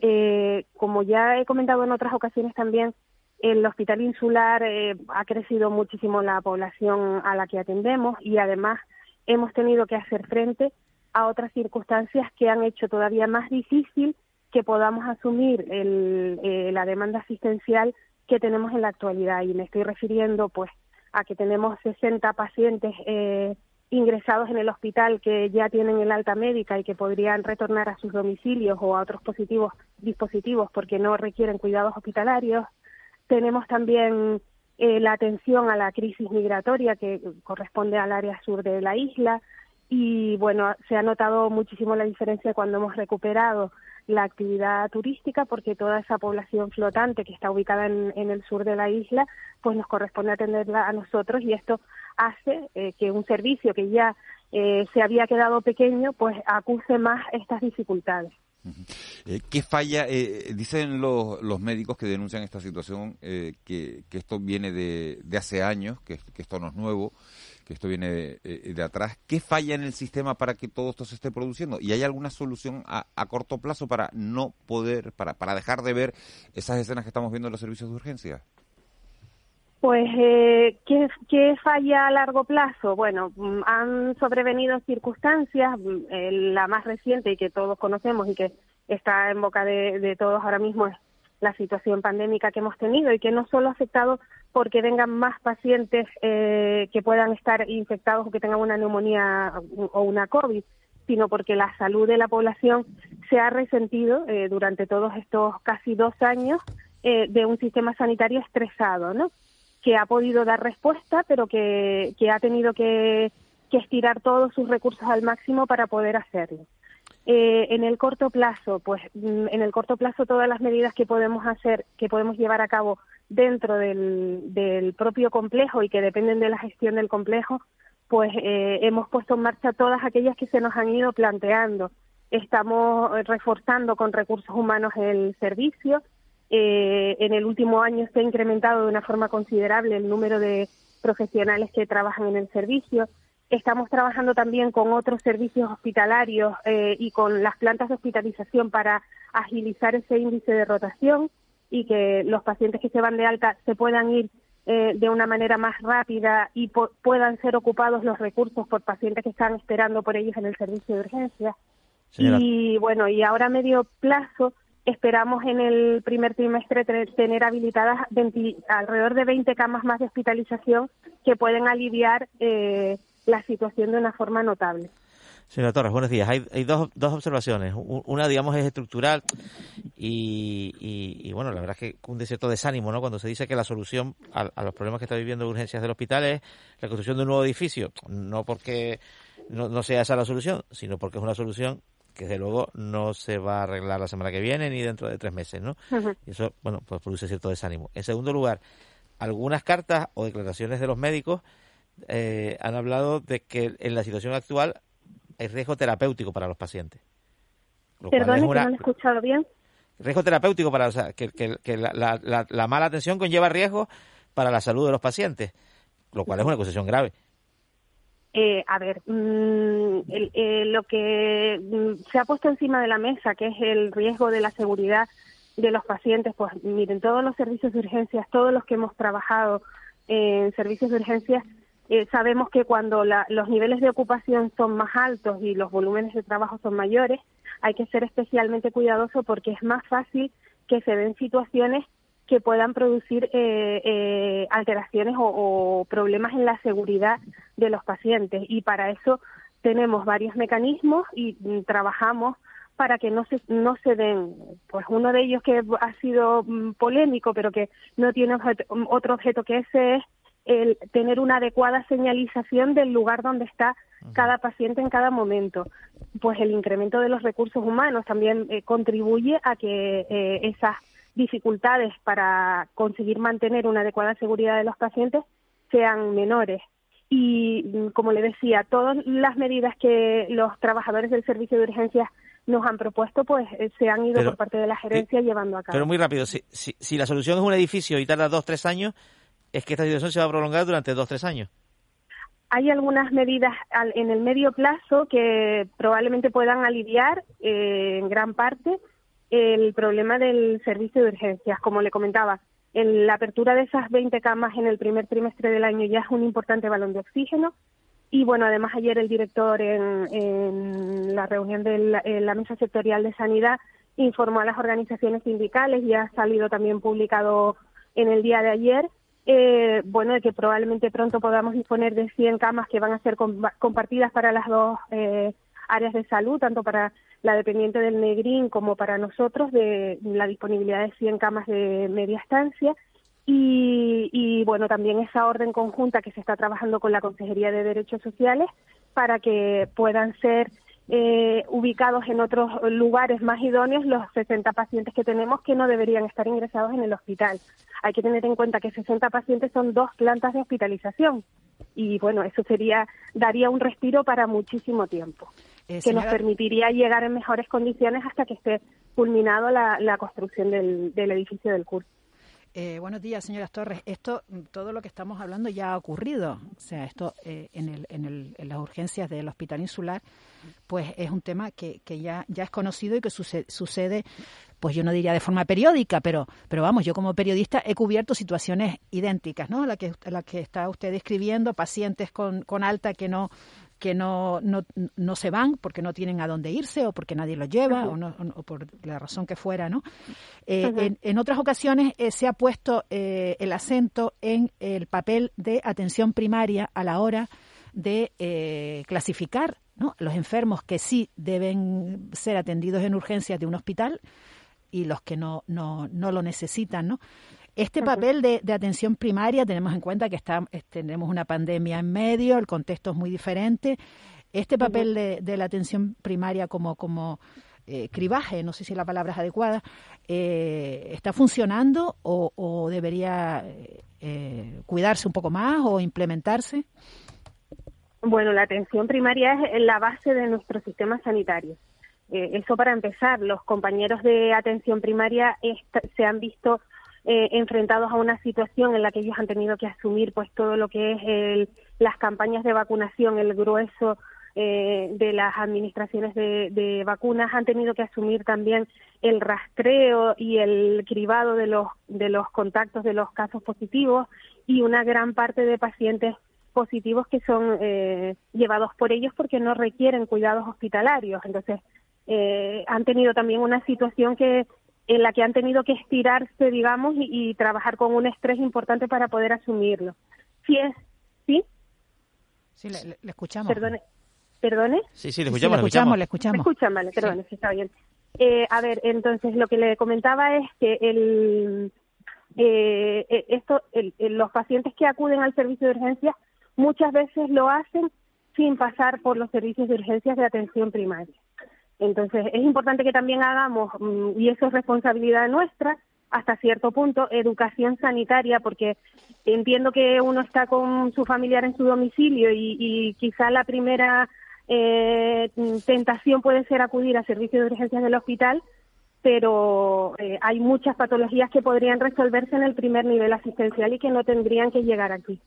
Eh, como ya he comentado en otras ocasiones también, el hospital insular eh, ha crecido muchísimo la población a la que atendemos y además hemos tenido que hacer frente a otras circunstancias que han hecho todavía más difícil que podamos asumir el, eh, la demanda asistencial que tenemos en la actualidad. Y me estoy refiriendo, pues, a que tenemos 60 pacientes eh, ingresados en el hospital que ya tienen el alta médica y que podrían retornar a sus domicilios o a otros positivos, dispositivos porque no requieren cuidados hospitalarios. Tenemos también eh, la atención a la crisis migratoria que corresponde al área sur de la isla y bueno, se ha notado muchísimo la diferencia cuando hemos recuperado la actividad turística porque toda esa población flotante que está ubicada en, el sur de la isla pues nos corresponde atenderla a nosotros y esto hace eh, que un servicio que ya eh, se había quedado pequeño pues acuse más estas dificultades. Eh, ¿Qué falla? Eh, dicen los, los, médicos que denuncian esta situación eh, que, que, esto viene de, de hace años, que, que, esto no es nuevo, que esto viene de, eh, de, atrás. ¿Qué falla en el sistema para que todo esto se esté produciendo? ¿Y hay alguna solución a, a corto plazo para no poder, para, para dejar de ver esas escenas que estamos viendo en los servicios de urgencia? Pues, eh, ¿qué, ¿qué, falla a largo plazo? Bueno, mm, han sobrevenido circunstancias, mm, eh, la más reciente y que todos conocemos y que está en boca de, de, todos ahora mismo es la situación pandémica que hemos tenido y que no solo ha afectado porque vengan más pacientes eh, que puedan estar infectados o que tengan una neumonía o una COVID, sino porque la salud de la población se ha resentido eh, durante todos estos casi dos años eh, de un sistema sanitario estresado, ¿no? Que ha podido dar respuesta, pero que, que ha tenido que, que, estirar todos sus recursos al máximo para poder hacerlo. Eh, en el corto plazo, pues mm, en el corto plazo todas las medidas que podemos hacer, que podemos llevar a cabo dentro del, del propio complejo y que dependen de la gestión del complejo, pues eh, hemos puesto en marcha todas aquellas que se nos han ido planteando. Estamos reforzando con recursos humanos el servicio, eh, en el último año se ha incrementado de una forma considerable el número de profesionales que trabajan en el servicio. Estamos trabajando también con otros servicios hospitalarios eh, y con las plantas de hospitalización para agilizar ese índice de rotación y que los pacientes que se van de alta se puedan ir eh, de una manera más rápida y puedan ser ocupados los recursos por pacientes que están esperando por ellos en el servicio de urgencia. Y bueno, y ahora a medio plazo esperamos en el primer trimestre tener habilitadas alrededor de 20 camas más de hospitalización que pueden aliviar eh, la situación de una forma notable. Señora Torres, buenos días. Hay, dos, dos, observaciones. Una, digamos, es estructural y, bueno, la verdad es que un cierto desánimo, ¿no? Cuando se dice que la solución a, los problemas que está viviendo urgencias del hospital es la construcción de un nuevo edificio. No porque no sea esa la solución, sino porque es una solución que desde luego no se va a arreglar la semana que viene ni dentro de tres meses, ¿no? Y eso, bueno, pues produce cierto desánimo. En segundo lugar, algunas cartas o declaraciones de los médicos eh, han hablado de que en la situación actual hay riesgo terapéutico para los pacientes. Perdón, que no he escuchado bien. Riesgo terapéutico para, o sea, que, que, la, la, mala atención conlleva riesgo para la salud de los pacientes, lo cual es una acusación grave. Eh, a ver, mm, eh, lo que mm, se ha puesto encima de la mesa, que es el riesgo de la seguridad de los pacientes, pues miren, todos los servicios de urgencias, todos los que hemos trabajado en servicios de urgencias, eh, sabemos que cuando los niveles de ocupación son más altos y los volúmenes de trabajo son mayores, hay que ser especialmente cuidadoso porque es más fácil que se den situaciones que puedan producir eh, eh, alteraciones o, problemas en la seguridad de los pacientes. Y para eso tenemos varios mecanismos y mm, trabajamos para que no se, no se den. Pues uno de ellos que ha sido mm, polémico, pero que no tiene mm, otro objeto que ese es el tener una adecuada señalización del lugar donde está cada paciente en cada momento. Pues el incremento de los recursos humanos también eh, contribuye a que eh, esas dificultades para conseguir mantener una adecuada seguridad de los pacientes sean menores. Y, mm, como le decía, todas las medidas que los trabajadores del servicio de urgencias nos han propuesto, pues eh, se han ido por parte de la gerencia llevando a cabo. Pero muy rápido, si, si, la solución es un edificio y tarda dos, tres años, es que esta situación se va a prolongar durante dos, tres años. Hay algunas medidas en el medio plazo que probablemente puedan aliviar eh, en gran parte el problema del servicio de urgencias. Como le comentaba, en la apertura de esas 20 camas en el primer trimestre del año ya es un importante balón de oxígeno. Y bueno, además ayer el director en, la reunión de la, mesa sectorial de sanidad informó a las organizaciones sindicales y ha salido también publicado en el día de ayer, eh, bueno, de que probablemente pronto podamos disponer de 100 camas que van a ser compartidas para las dos eh, áreas de salud, tanto para la dependiente del Negrín como para nosotros, de la disponibilidad de 100 camas de media estancia. Y, bueno, también esa orden conjunta que se está trabajando con la Consejería de Derechos Sociales para que puedan ser eh, ubicados en otros lugares más idóneos los 60 pacientes que tenemos que no deberían estar ingresados en el hospital. Hay que tener en cuenta que 60 pacientes son dos plantas de hospitalización y bueno, eso sería daría un respiro para muchísimo tiempo. Eh, que nos permitiría llegar en mejores condiciones hasta que esté culminado la, construcción del, edificio del curso. Eh, buenos días, señoras Torres. Esto, todo lo que estamos hablando ya ha ocurrido. O sea, esto eh, en, el, en, el, en, las urgencias del Hospital Insular, pues es un tema que, que ya, ya es conocido y que sucede, sucede, pues yo no diría de forma periódica, pero, pero vamos, yo como periodista he cubierto situaciones idénticas, ¿no? La que, la que está usted describiendo, pacientes con, con alta que no que no, no, no, se van porque no tienen a dónde irse o porque nadie los lleva o, no, o, por la razón que fuera, ¿no? Eh, en, en, otras ocasiones eh, se ha puesto eh, el acento en el papel de atención primaria a la hora de eh, clasificar ¿no? los enfermos que sí deben ser atendidos en urgencias de un hospital y los que no, no, no lo necesitan, ¿no? Este papel de, de, atención primaria, tenemos en cuenta que está, tenemos una pandemia en medio, el contexto es muy diferente. Este papel de, de la atención primaria como, como eh, cribaje, no sé si la palabra es adecuada, eh, ¿está funcionando o, o debería eh, cuidarse un poco más o implementarse? Bueno, la atención primaria es la base de nuestro sistema sanitario. Eh, eso para empezar, los compañeros de atención primaria se han visto eh, enfrentados a una situación en la que ellos han tenido que asumir pues todo lo que es el, las campañas de vacunación, el grueso eh, de las administraciones de, de, vacunas han tenido que asumir también el rastreo y el cribado de los de los contactos de los casos positivos y una gran parte de pacientes positivos que son eh, llevados por ellos porque no requieren cuidados hospitalarios. Entonces eh, han tenido también una situación que en la que han tenido que estirarse, digamos, y, y trabajar con un estrés importante para poder asumirlo. Si es, ¿sí? Sí, le, le escuchamos. Perdone. ¿Perdone? Sí, sí, le escuchamos, sí, le escuchamos, le escuchamos. Me escuchan, vale, perdone, sí. está bien. Eh, a ver, entonces lo que le comentaba es que el, eh, esto, el, el, los pacientes que acuden al servicio de urgencias muchas veces lo hacen sin pasar por los servicios de urgencias de atención primaria. Entonces, es importante que también hagamos, y eso es responsabilidad nuestra, hasta cierto punto, educación sanitaria, porque entiendo que uno está con su familiar en su domicilio y, y quizá la primera eh, tentación puede ser acudir a servicios de urgencias del hospital, pero eh, hay muchas patologías que podrían resolverse en el primer nivel asistencial y que no tendrían que llegar aquí.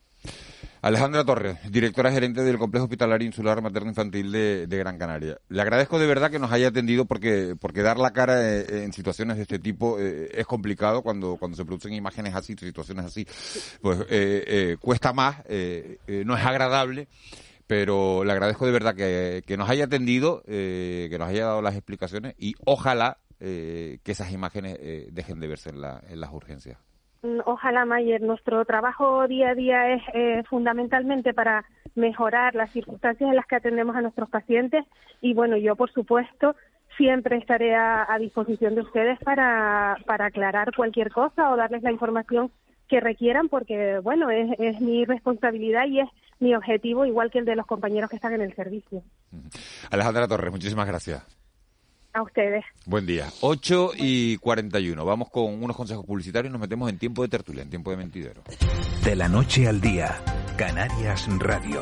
Alejandra Torres, directora gerente del Complejo Hospitalario Insular Materno Infantil de, Gran Canaria. Le agradezco de verdad que nos haya atendido porque, porque dar la cara eh, en situaciones de este tipo eh, es complicado cuando, cuando se producen imágenes así, situaciones así, pues eh, eh cuesta más, eh, no es agradable pero le agradezco de verdad que, que nos haya atendido, que nos haya dado las explicaciones y ojalá que esas imágenes dejen de verse en, la, en las urgencias. Ojalá, Mayer. Nuestro trabajo día a día es eh, fundamentalmente para mejorar las circunstancias en las que atendemos a nuestros pacientes y, bueno, yo, por supuesto, siempre estaré a, disposición de ustedes para, para aclarar cualquier cosa o darles la información que requieran porque, bueno, es, es mi responsabilidad y es mi objetivo, igual que el de los compañeros que están en el servicio. Alejandra Torres, muchísimas gracias. A ustedes. Buen día. 8 y 41. Vamos con unos consejos publicitarios y nos metemos en tiempo de tertulia, en tiempo de mentidero. De la noche al día, Canarias Radio.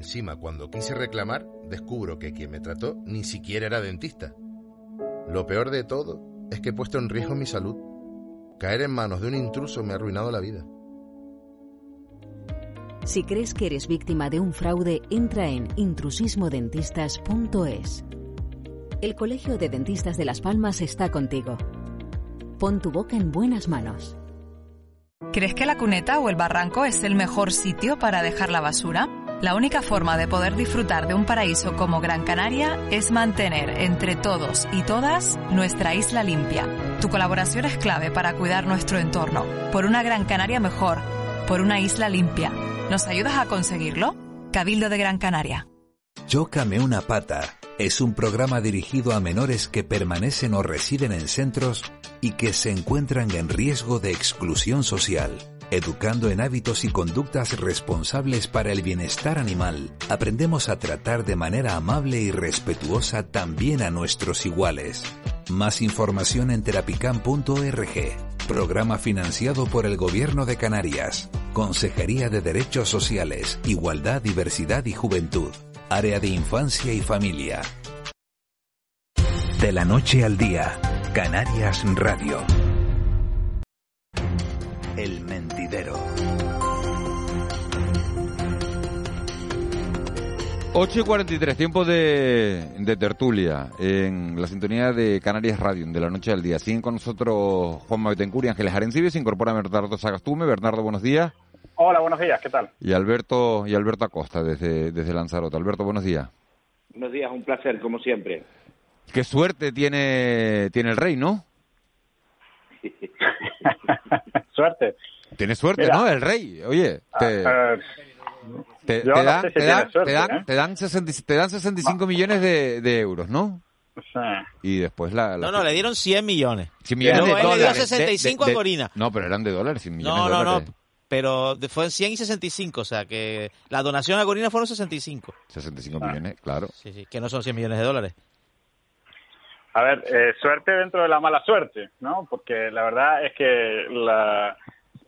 Encima, cuando quise reclamar, descubro que quien me trató ni siquiera era dentista. Lo peor de todo es que he puesto en riesgo mi salud. Caer en manos de un intruso me ha arruinado la vida. Si crees que eres víctima de un fraude, entra en intrusismodentistas.es. El Colegio de Dentistas de Las Palmas está contigo. Pon tu boca en buenas manos. ¿Crees que la cuneta o el barranco es el mejor sitio para dejar la basura? La única forma de poder disfrutar de un paraíso como Gran Canaria es mantener entre todos y todas nuestra isla limpia. Tu colaboración es clave para cuidar nuestro entorno, por una Gran Canaria mejor, por una isla limpia. ¿Nos ayudas a conseguirlo? Cabildo de Gran Canaria. Chócame una pata es un programa dirigido a menores que permanecen o residen en centros y que se encuentran en riesgo de exclusión social Educando en hábitos y conductas responsables para el bienestar animal, aprendemos a tratar de manera amable y respetuosa también a nuestros iguales. Más información en terapicam.org. Programa financiado por el Gobierno de Canarias. Consejería de Derechos Sociales, Igualdad, Diversidad y Juventud. Área de Infancia y Familia. De la noche al día, Canarias Radio. El mentidero. 8 y 43, tiempo de, de, tertulia en la sintonía de Canarias Radio, de la noche al día. Siguen con nosotros Juan Betancourt y Ángeles Arencibes, se incorpora Bernardo Sagastume. Bernardo, buenos días. Hola, buenos días, ¿qué tal? Y Alberto, y Alberto Acosta, desde, desde Lanzarote. Alberto, buenos días. Buenos días, un placer, como siempre. Qué suerte tiene, tiene el rey, ¿no? [laughs] suerte. Tiene suerte, ¿no? El rey. Oye, te, te, dan, te, dan, te, dan, te, dan 65 millones de, de euros, ¿no? Y después la, No, no, le dieron 100 millones. 100 millones de dólares. le dio 65 de, a Corina. No, pero eran de dólares, 100 millones no, de no, dólares. No, pero fue 100 y 65, o sea que la donación a Corina fueron 65. 65 ah. millones, claro. Sí, sí, que no son 100 millones de dólares. A ver, eh, suerte dentro de la mala suerte, ¿no? Porque la verdad es que la,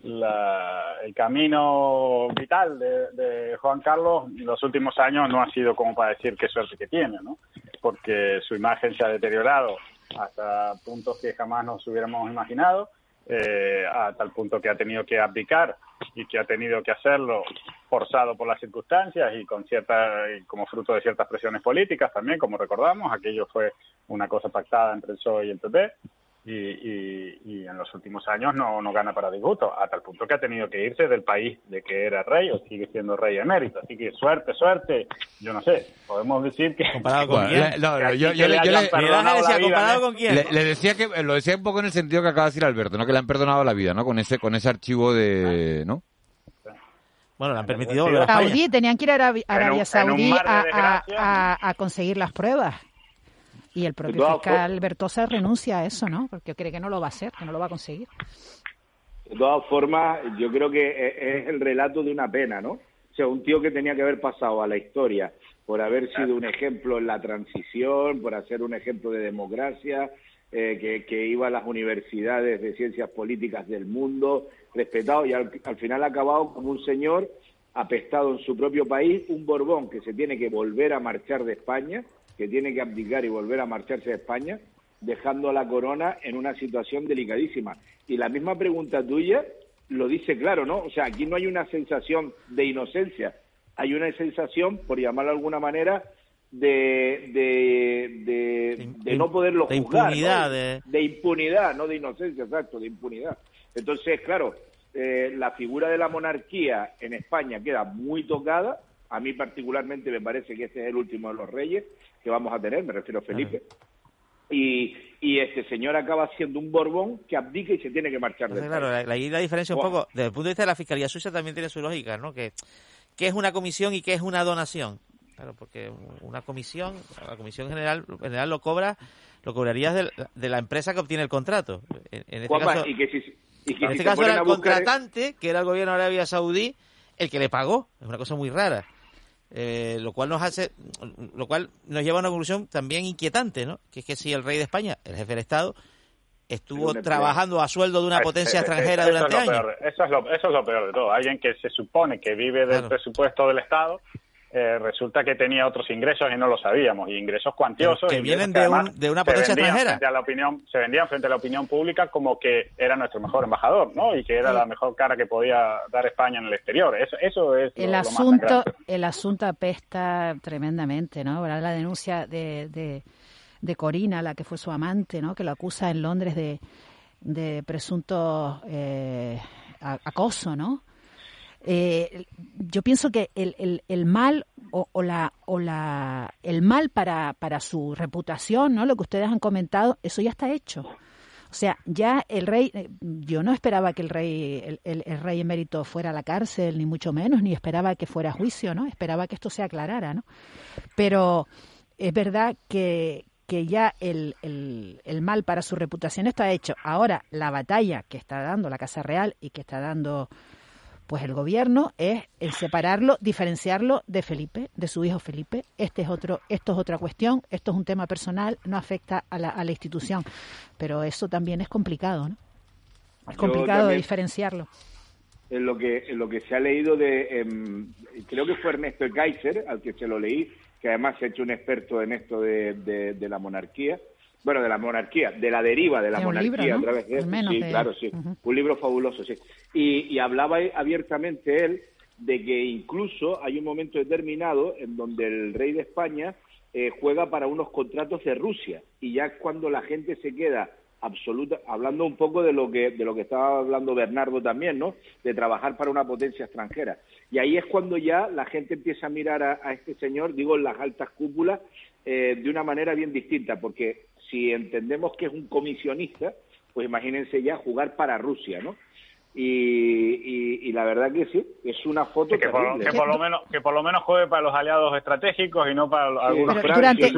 el camino vital de, de, Juan Carlos en los últimos años no ha sido como para decir qué suerte que tiene, ¿no? Porque su imagen se ha deteriorado hasta puntos que jamás nos hubiéramos imaginado, eh, a tal punto que ha tenido que abdicar y que ha tenido que hacerlo forzado por las circunstancias y con cierta y como fruto de ciertas presiones políticas también, como recordamos, aquello fue una cosa pactada entre el PSOE y el PP y, y, y en los últimos años no, no gana para disgusto, a tal punto que ha tenido que irse del país de que era rey o sigue siendo rey emérito. Así que suerte, suerte, yo no sé, podemos decir que... ¿Comparado [laughs] con quién? Le, no, no, yo, yo, le, yo le, decía, ¿comparado con quién? Le, le, decía que, lo decía un poco en el sentido que acaba de decir Alberto, ¿no? Que le han perdonado la vida, ¿no? Con ese, con ese archivo de, ¿no? Bueno, le han permitido volver a España. Saudí, tenían que ir a Arabia, Arabia Saudí a, a, a, a conseguir las pruebas. Y el propio fiscal Bertosa renuncia a eso, ¿no? Porque cree que no lo va a hacer, que no lo va a conseguir. De todas formas, yo creo que es el relato de una pena, ¿no? O sea, un tío que tenía que haber pasado a la historia por haber sido un ejemplo en la transición, por hacer un ejemplo de democracia, eh, que, que, iba a las universidades de ciencias políticas del mundo, respetado, y al, al final ha acabado como un señor apestado en su propio país, un Borbón que se tiene que volver a marchar de España, que tiene que abdicar y volver a marcharse de España, dejando a la corona en una situación delicadísima. Y la misma pregunta tuya lo dice claro, ¿no? O sea, aquí no hay una sensación de inocencia, hay una sensación, por llamarlo de alguna manera, de, de, de, de no poderlo de juzgar. Impunidad, ¿no? de... de impunidad, no de inocencia, exacto, de impunidad. Entonces, claro, eh, la figura de la monarquía en España queda muy tocada. A mí particularmente me parece que este es el último de los reyes que vamos a tener, me refiero a Felipe. Y, y este señor acaba siendo un Borbón que abdica y se tiene que marchar Entonces, del claro, país. la, la, diferencia un poco, desde el punto de vista de la Fiscalía Suiza también tiene su lógica, ¿no? Que, ¿Qué es una comisión y qué es una donación? Claro, porque una comisión, la comisión general, general lo cobra, lo cobrarías de, de la empresa que obtiene el contrato. En, en este Juanma, caso, y que si, y que en si este caso era el buscar- contratante, que era el gobierno de Arabia Saudí, el que le pagó. Es una cosa muy rara. Eh, lo cual nos hace, lo cual nos lleva a una conclusión también inquietante, ¿no? Que es que si el rey de España, el jefe del Estado, estuvo trabajando a sueldo de una Es- potencia es- extranjera eso durante años. peor, eso, es lo, eso es lo peor de todo. Alguien que se supone que vive del Claro. presupuesto del Estado, eh, resulta que tenía otros ingresos y no lo sabíamos, y ingresos cuantiosos. Que ingresos vienen que de un- de una se potencia vendían extranjera. frente a la opinión, se vendían frente a la opinión pública como que era nuestro mejor embajador, ¿no? Y que era la mejor cara que podía dar España en el exterior. Eso, eso es lo- El lo más asunto, el asunto apesta tremendamente, ¿no? Ahora la denuncia de, de, de Corina, la que fue su amante, ¿no? Que lo acusa en Londres de, de presunto eh, acoso, ¿no? Eh, yo pienso que el, el, mal o, o la o la el mal para, para su reputación, ¿no? Lo que ustedes han comentado, eso ya está hecho. O sea, ya el rey, eh, yo no esperaba que el rey, el, el- el rey emérito fuera a la cárcel, ni mucho menos, ni esperaba que fuera a juicio, ¿no? Esperaba que esto se aclarara, ¿no? Pero es verdad que, que ya el, el mal para su reputación está hecho. Ahora, la batalla que está dando la Casa Real y que está dando pues el gobierno es el separarlo, diferenciarlo de Felipe, de su hijo Felipe. Este es otro, esto es otra cuestión, esto es un tema personal, no afecta a la, a la institución, pero eso también es complicado, ¿no? Es complicado de diferenciarlo. En lo que en lo que se ha leído de, em, creo que fue Ernesto Kaiser al que se lo leí, que además se ha hecho un experto en esto de, de, la monarquía, bueno, de la monarquía, de la deriva de la monarquía a través de sí, claro, sí, un libro fabuloso, sí. Y, y hablaba abiertamente él de que incluso hay un momento determinado en donde el rey de España eh, juega para unos contratos de Rusia y ya cuando la gente se queda absoluta, hablando un poco de lo que de lo que estaba hablando Bernardo también, ¿no? De trabajar para una potencia extranjera. Y ahí es cuando ya la gente empieza a mirar a, este señor, digo, en las altas cúpulas, eh, de una manera bien distinta, porque si entendemos que es un comisionista, pues imagínense ya jugar para Rusia, ¿no? Y, y, la verdad que sí, es una foto que, por, que por, lo menos que por lo menos juegue para los aliados estratégicos y no para algunos durante,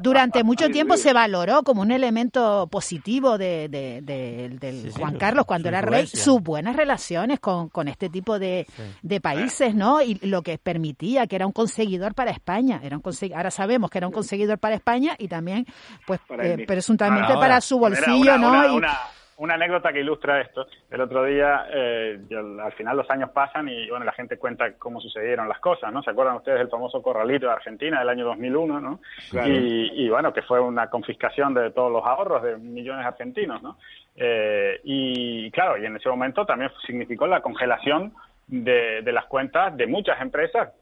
durante mucho tiempo se valoró como un elemento positivo de, del Juan Carlos cuando era rey sus buenas relaciones con, con este tipo de, de países, ¿no? Y lo que permitía que era un conseguidor para España, era un ahora sabemos que era un conseguidor para España y también pues eh, presuntamente para su bolsillo, ¿no? una anécdota que ilustra esto. El otro día, eh, al final los años pasan y bueno, la gente cuenta cómo sucedieron las cosas, ¿no? ¿Se acuerdan ustedes del famoso corralito de Argentina del año 2001, ¿no? Y, bueno, que fue una confiscación de todos los ahorros de millones de argentinos, ¿no? Eh, y claro, y en ese momento también significó la congelación de, las cuentas de muchas empresas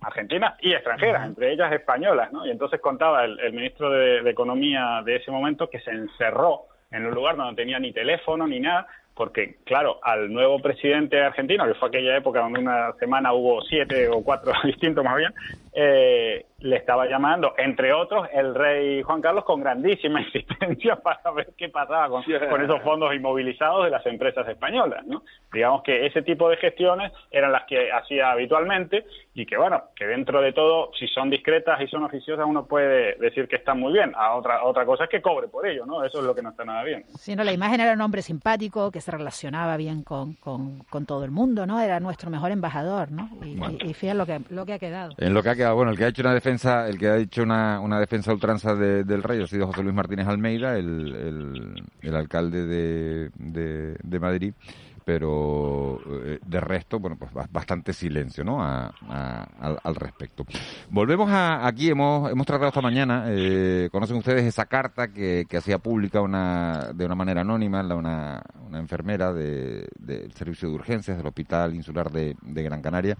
argentinas y extranjeras, entre ellas españolas, ¿no? Y entonces contaba el, ministro de Economía de ese momento que se encerró en un lugar donde no tenía ni teléfono ni nada, porque, claro, al nuevo presidente argentino, que fue aquella época donde una semana hubo siete o cuatro [laughs] distintos más bien, eh, le estaba llamando, entre otros, el rey Juan Carlos con grandísima [laughs] insistencia para ver qué pasaba con, esos fondos inmovilizados de las empresas españolas. ¿no? Digamos que ese tipo de gestiones eran las que hacía habitualmente y que, bueno, que dentro de todo, si son discretas y son oficiosas, uno puede decir que están muy bien. A otra, otra cosa es que cobre por ello, ¿no? Eso es lo que no está nada bien. Sí, no, la imagen era un hombre simpático que se relacionaba bien con, con, todo el mundo, ¿no? Era nuestro mejor embajador, ¿no? Y, fíjate lo que, lo que ha quedado. En lo que ha quedado, bueno, el que ha hecho una defensa el que ha hecho una, una defensa ultranza del rey ha sido José Luis Martínez Almeida, el, el, alcalde de, de, Madrid pero eh, de resto, bueno, pues bastante silencio, ¿no? al, respecto. Volvemos a, aquí, hemos, hemos tratado esta mañana, eh, conocen ustedes esa carta que, que hacía pública una, de una manera anónima una, una enfermera del servicio de urgencias del Hospital Insular de Gran Canaria,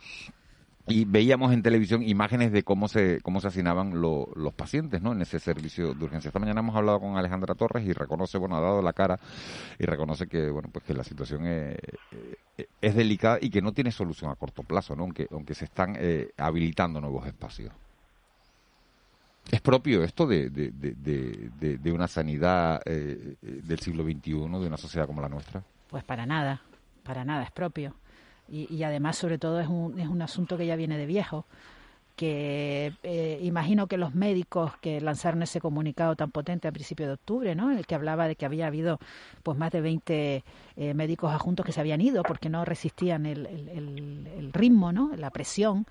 y veíamos en televisión imágenes de cómo se cómo se asignaban los pacientes no en ese servicio de urgencia esta mañana hemos hablado con Alejandra Torres y reconoce bueno ha dado la cara y reconoce que bueno pues que la situación es, es delicada y que no tiene solución a corto plazo no aunque aunque se están eh, habilitando nuevos espacios. ¿Es propio esto de, de, de, de una sanidad eh, del siglo XXI, de una sociedad como la nuestra? Pues para nada, para nada es propio y, además sobre todo es un, es un asunto que ya viene de viejo que eh, imagino que los médicos que lanzaron ese comunicado tan potente a principios de octubre, ¿no? el que hablaba de que había habido pues más de 20 eh, médicos adjuntos que se habían ido porque no resistían el, el, el, ritmo, ¿no? la presión,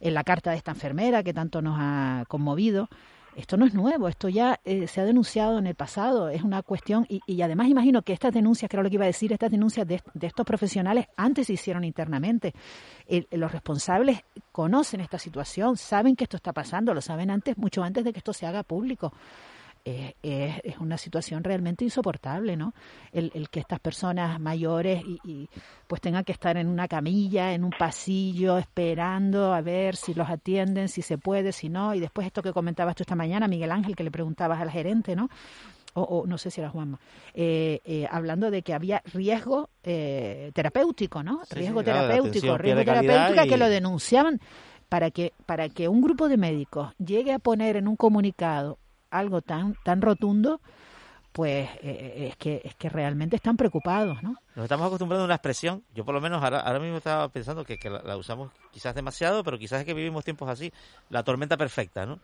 en la carta de esta enfermera que tanto nos ha conmovido, esto no es nuevo, esto ya eh, se ha denunciado en el pasado, es una cuestión, y, además imagino que estas denuncias, era lo que iba a decir, estas denuncias de, estos profesionales antes se hicieron internamente. los responsables conocen esta situación, saben que esto está pasando, lo saben antes, mucho antes de que esto se haga público. Eh, es, una situación realmente insoportable, ¿no? El, que estas personas mayores y, pues tengan que estar en una camilla, en un pasillo, esperando a ver si los atienden, si se puede, si no. Y después esto que comentabas tú esta mañana, Miguel Ángel, que le preguntabas al gerente, ¿no? O, no sé si era Juanma, eh, eh, hablando de que había riesgo terapéutico, ¿no? riesgo terapéutico, riesgo terapéutico que lo denunciaban para que para que un grupo de médicos llegue a poner en un comunicado algo tan, tan rotundo, pues eh, es que es que realmente están preocupados, ¿no? Nos estamos acostumbrando a una expresión, yo por lo menos ahora, ahora mismo estaba pensando que, que la, usamos quizás demasiado, pero quizás es que vivimos tiempos así, la tormenta perfecta, ¿no?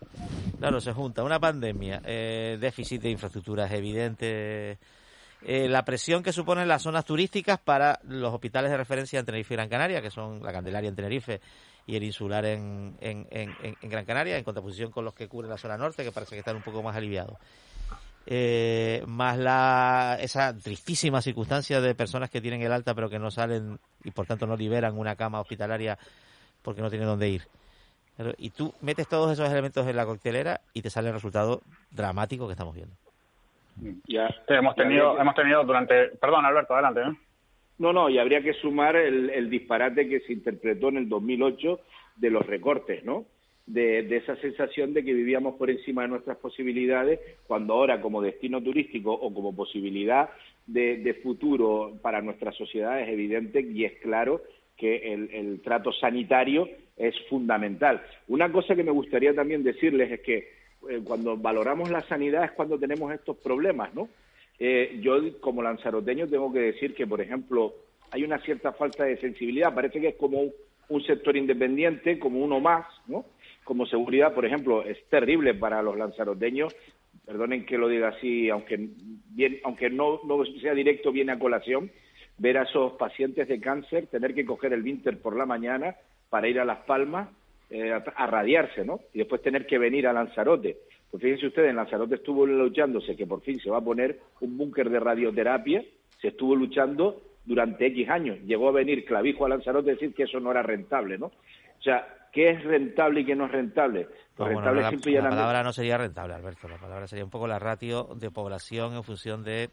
Claro, se junta una pandemia, eh, déficit de infraestructuras evidente, eh, la presión que suponen las zonas turísticas para los hospitales de referencia en Tenerife y Gran Canaria, que son la Candelaria en Tenerife y el Insular en, en, en Gran Canaria, en contraposición con los que cubren la zona norte, que parece que están un poco más aliviados eh, más la, esa tristísima circunstancia de personas que tienen el alta pero que no salen y por tanto no liberan una cama hospitalaria porque no tienen dónde ir. Y tú metes todos esos elementos en la coctelera y te sale el resultado dramático que estamos viendo. Ya hemos tenido hemos tenido durante perdón Alberto adelante ¿eh? No no y habría que sumar el, el disparate que se interpretó en el 2008 de los recortes no de, esa sensación de que vivíamos por encima de nuestras posibilidades, cuando ahora como destino turístico o como posibilidad de, futuro para nuestra sociedad es evidente y es claro que el, trato sanitario es fundamental. Una cosa que me gustaría también decirles es que eh, cuando valoramos la sanidad es cuando tenemos estos problemas, ¿no? Eh, yo como lanzaroteño tengo que decir que, por ejemplo, hay una cierta falta de sensibilidad, parece que es como un sector independiente, como uno más, ¿no? como seguridad, por ejemplo, es terrible para los lanzaroteños, perdonen que lo diga así, aunque, bien, aunque no, no sea directo, viene a colación, ver a esos pacientes de cáncer tener que coger el Winter por la mañana para ir a Las Palmas eh, a, radiarse, ¿no? Y después tener que venir a Lanzarote. Pues fíjense ustedes, en Lanzarote estuvo luchándose que por fin se va a poner un búnker de radioterapia, se estuvo luchando durante X años. Llegó a venir Clavijo a Lanzarote a decir que eso no era rentable, ¿no? O sea, ¿Qué es rentable y qué no es rentable? Pues rentable la, la palabra no sería rentable, Alberto. La palabra sería un poco la ratio de población en función de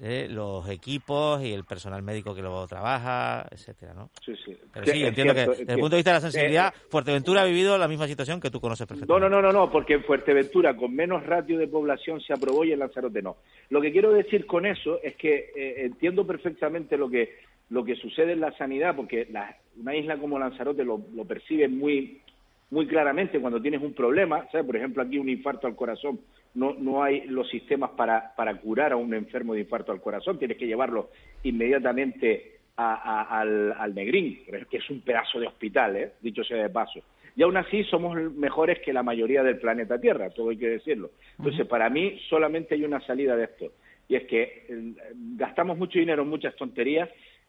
los equipos y el personal médico que luego trabaja, etcétera, ¿no? Sí, sí. Pero sí, entiendo que desde el punto de vista de la sensibilidad, eh, Fuerteventura ha vivido la misma situación que tú conoces perfectamente. No, no, no, no, porque en Fuerteventura con menos ratio de población se aprobó y en Lanzarote no. Lo que quiero decir con eso es que eh, entiendo perfectamente lo que lo que sucede en la sanidad, porque una isla como Lanzarote lo, percibe muy, muy claramente cuando tienes un problema, ¿sabes? Por ejemplo, aquí un infarto al corazón, no, no hay los sistemas para, para curar a un enfermo de infarto al corazón, tienes que llevarlo inmediatamente al, al Negrín, que es un pedazo de hospital, ¿eh? dicho sea de paso. Y aún así somos mejores que la mayoría del planeta Tierra, todo hay que decirlo. Entonces, para mí solamente hay una salida de esto, y es que eh, gastamos mucho dinero en muchas tonterías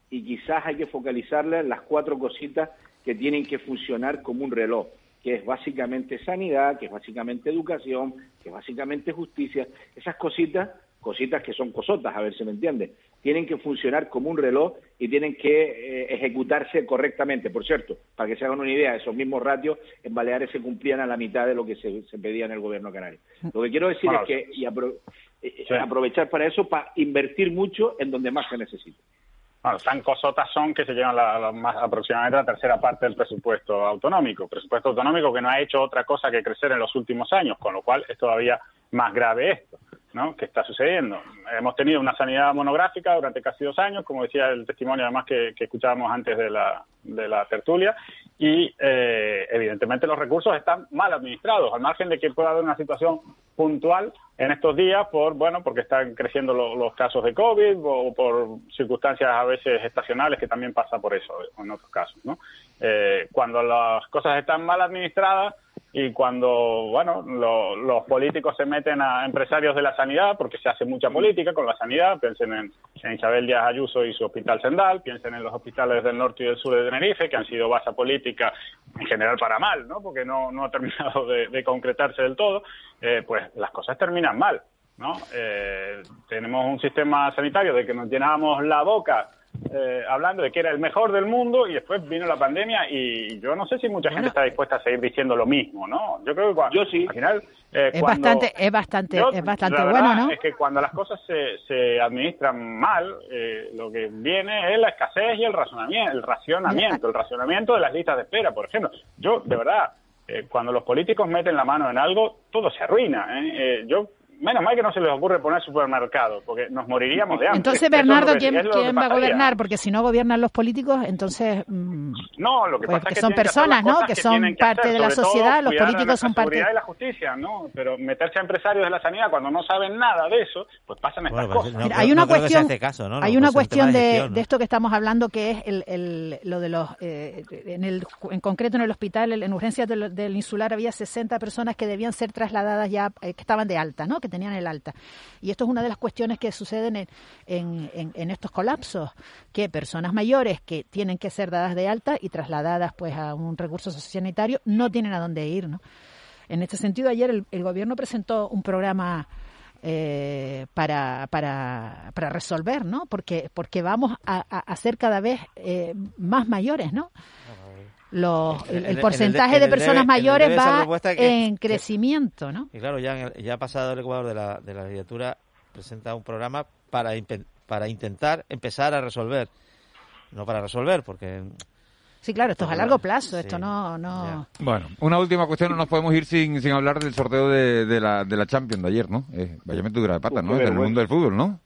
y quizás hay que focalizarle en las cuatro cositas que tienen que funcionar como un reloj, que es básicamente sanidad, que es básicamente educación, que es básicamente justicia. Esas cositas, cositas que son cosotas, a ver si me entiende, tienen que funcionar como un reloj y tienen que eh, ejecutarse correctamente. Por cierto, para que se hagan una idea, esos mismos ratios en Baleares se cumplían a la mitad de lo que se, pedía en el gobierno canario. Lo que quiero decir es que y eh, aprovechar para eso, para invertir mucho en donde más se necesita. Bueno, tan cosotas son que se llevan la, más, aproximadamente la tercera parte del presupuesto autonómico. Presupuesto autonómico que no ha hecho otra cosa que crecer en los últimos años, con lo cual es todavía más grave esto, ¿no? ¿Qué está sucediendo? Hemos tenido una sanidad monográfica durante casi dos años, como decía el testimonio además que, que escuchábamos antes de la, de la tertulia, y eh, evidentemente los recursos están mal administrados, al margen de que pueda haber una situación puntual en estos días por bueno porque están creciendo los casos de covid o por circunstancias a veces estacionales que también pasa por eso en otros casos no eh, cuando las cosas están mal administradas y cuando bueno los políticos se meten a empresarios de la sanidad porque se hace mucha política con la sanidad piensen en, Isabel Díaz Ayuso y su hospital Sendal piensen en los hospitales del norte y del sur de Tenerife que han sido base política en general para mal no porque no, no ha terminado de, concretarse del todo eh, pues las cosas terminan mal no eh, tenemos un sistema sanitario de que nos llenábamos la boca eh, hablando de que era el mejor del mundo y después vino la pandemia y yo no sé si mucha gente está dispuesta a seguir diciendo lo mismo, ¿no? Yo creo que yo sí. al final eh, es bastante es bastante es bastante bueno, ¿no? Es que cuando las cosas se, se administran mal, eh, lo que viene es la escasez y el racionamiento, el racionamiento, el racionamiento de las listas de espera, por ejemplo. Yo de verdad cuando los políticos meten la mano en algo, todo se arruina. yo menos mal que no se les ocurre poner supermercado, porque nos moriríamos de hambre. Entonces, Bernardo, ¿quién, es va a gobernar? Porque si no gobiernan los políticos, entonces... mm, No, lo que Pues pasa que es que son personas, ¿no? Que son que parte hacer, de la sociedad, los políticos son parte- seguridad y la justicia, ¿no? Pero meterse a empresarios de la sanidad cuando no saben nada de eso, pues pasan estas Bueno, pues, cosas. no Mira, creo- hay una no cuestión, este caso, ¿no? No, hay pues una es un tema cuestión de de, gestión, ¿no? de esto que estamos hablando que es el, el- lo de los, eh, en, el, en concreto en el hospital, en urgencias del, del insular había 60 personas que debían ser trasladadas ya, eh, que estaban de alta, ¿no? Que tenían el alta. Y esto es una de las cuestiones que suceden en, en, en- estos colapsos, que personas mayores que tienen que ser dadas de alta y trasladadas pues a un recurso sociosanitario no tienen a dónde ir, ¿no? En este sentido, ayer el, gobierno presentó un programa eh, para, para, para resolver, ¿no? Porque, porque vamos a, a, a ser cada vez eh, más mayores, ¿no? Los, el, En el- el en porcentaje el de personas mayores debe va que- en crecimiento, ¿no? Y claro, ya, en el- ya ha pasado el Ecuador de la, de la legislatura, presenta un programa para, para intentar empezar a resolver. No para resolver, porque... Sí, claro, esto es a largo plazo, esto sí, no... no... Bueno, una última cuestión, no nos podemos ir sin, sin hablar del sorteo de, de la, de la Champions de ayer, ¿no? Eh, vaya metedura de pata, ¿no? qué En el vergüenza. mundo del fútbol, ¿no?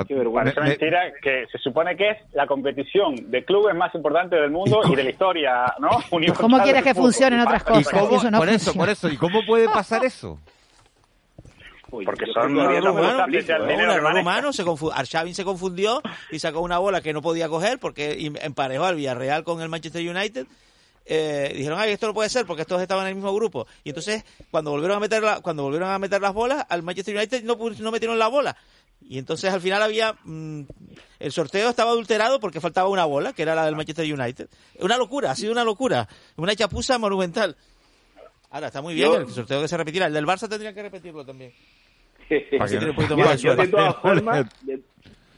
Está- Parece me- me- mentira que se supone que es la competición de clubes más importante del mundo y, de la historia, ¿no? [laughs] ¿Cómo quieres que funcionen otras ¿Y cosas? cómo- Eso no por eso, funciona. por eso. ¿Y cómo puede pasar [laughs] eso? Porque son todavía unos no me lo humanos frente explico, al dinero un que error manejan. humano, se confu- Arshavin se confundió y sacó una bola que no podía coger porque emparejó al Villarreal con el Manchester United. Eh, y dijeron, ay, esto no puede ser porque estos estaban en el mismo grupo. Y entonces, cuando volvieron a meter la- cuando volvieron a meter las bolas, al Manchester United no, no metieron la bola. Y entonces al final había mm, el sorteo estaba adulterado porque faltaba una bola, que era la del Manchester United. Una locura, ha sido una locura, una chapuza monumental. Ahora está muy bien Yo- el sorteo que se repetirá. El del Barça tendría que repetirlo también. [laughs] Para que- tiene un poquito Yo- más de yo de todas formas, de,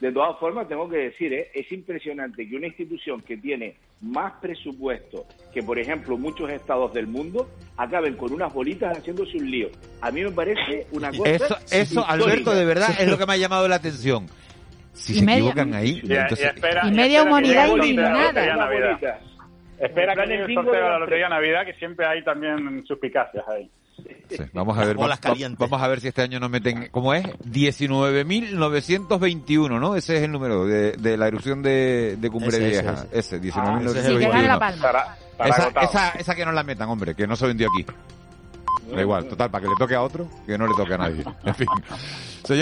de todas formas tengo que decir, ¿eh? es impresionante que una institución que tiene más presupuesto que, por ejemplo, muchos estados del mundo, acaben con unas bolitas haciéndose un lío. A mí me parece una cosa Eso, eso histórica. Alberto, de verdad, es lo que me ha llamado la atención. Si Y se media- equivocan ahí, Y, y entonces... espera, Y media humanidad indignada. Espera que llegue el sorteo de la Lotería Navidad, que siempre hay también suspicacias ahí. Sí, vamos a ver, va- vamos a ver si este año nos meten, ¿cómo es? 19.921, ¿no? Ese es el número de, de la erupción de, de Cumbre Ese, Vieja. ese. Ese, ese es el 19.921. Sí, que gane la palma. Para, para esa, esa, esa que no la metan, hombre, que no se vendió aquí. Da igual, total, para que le toque a otro, que no le toque a nadie. [laughs] En fin. Señor-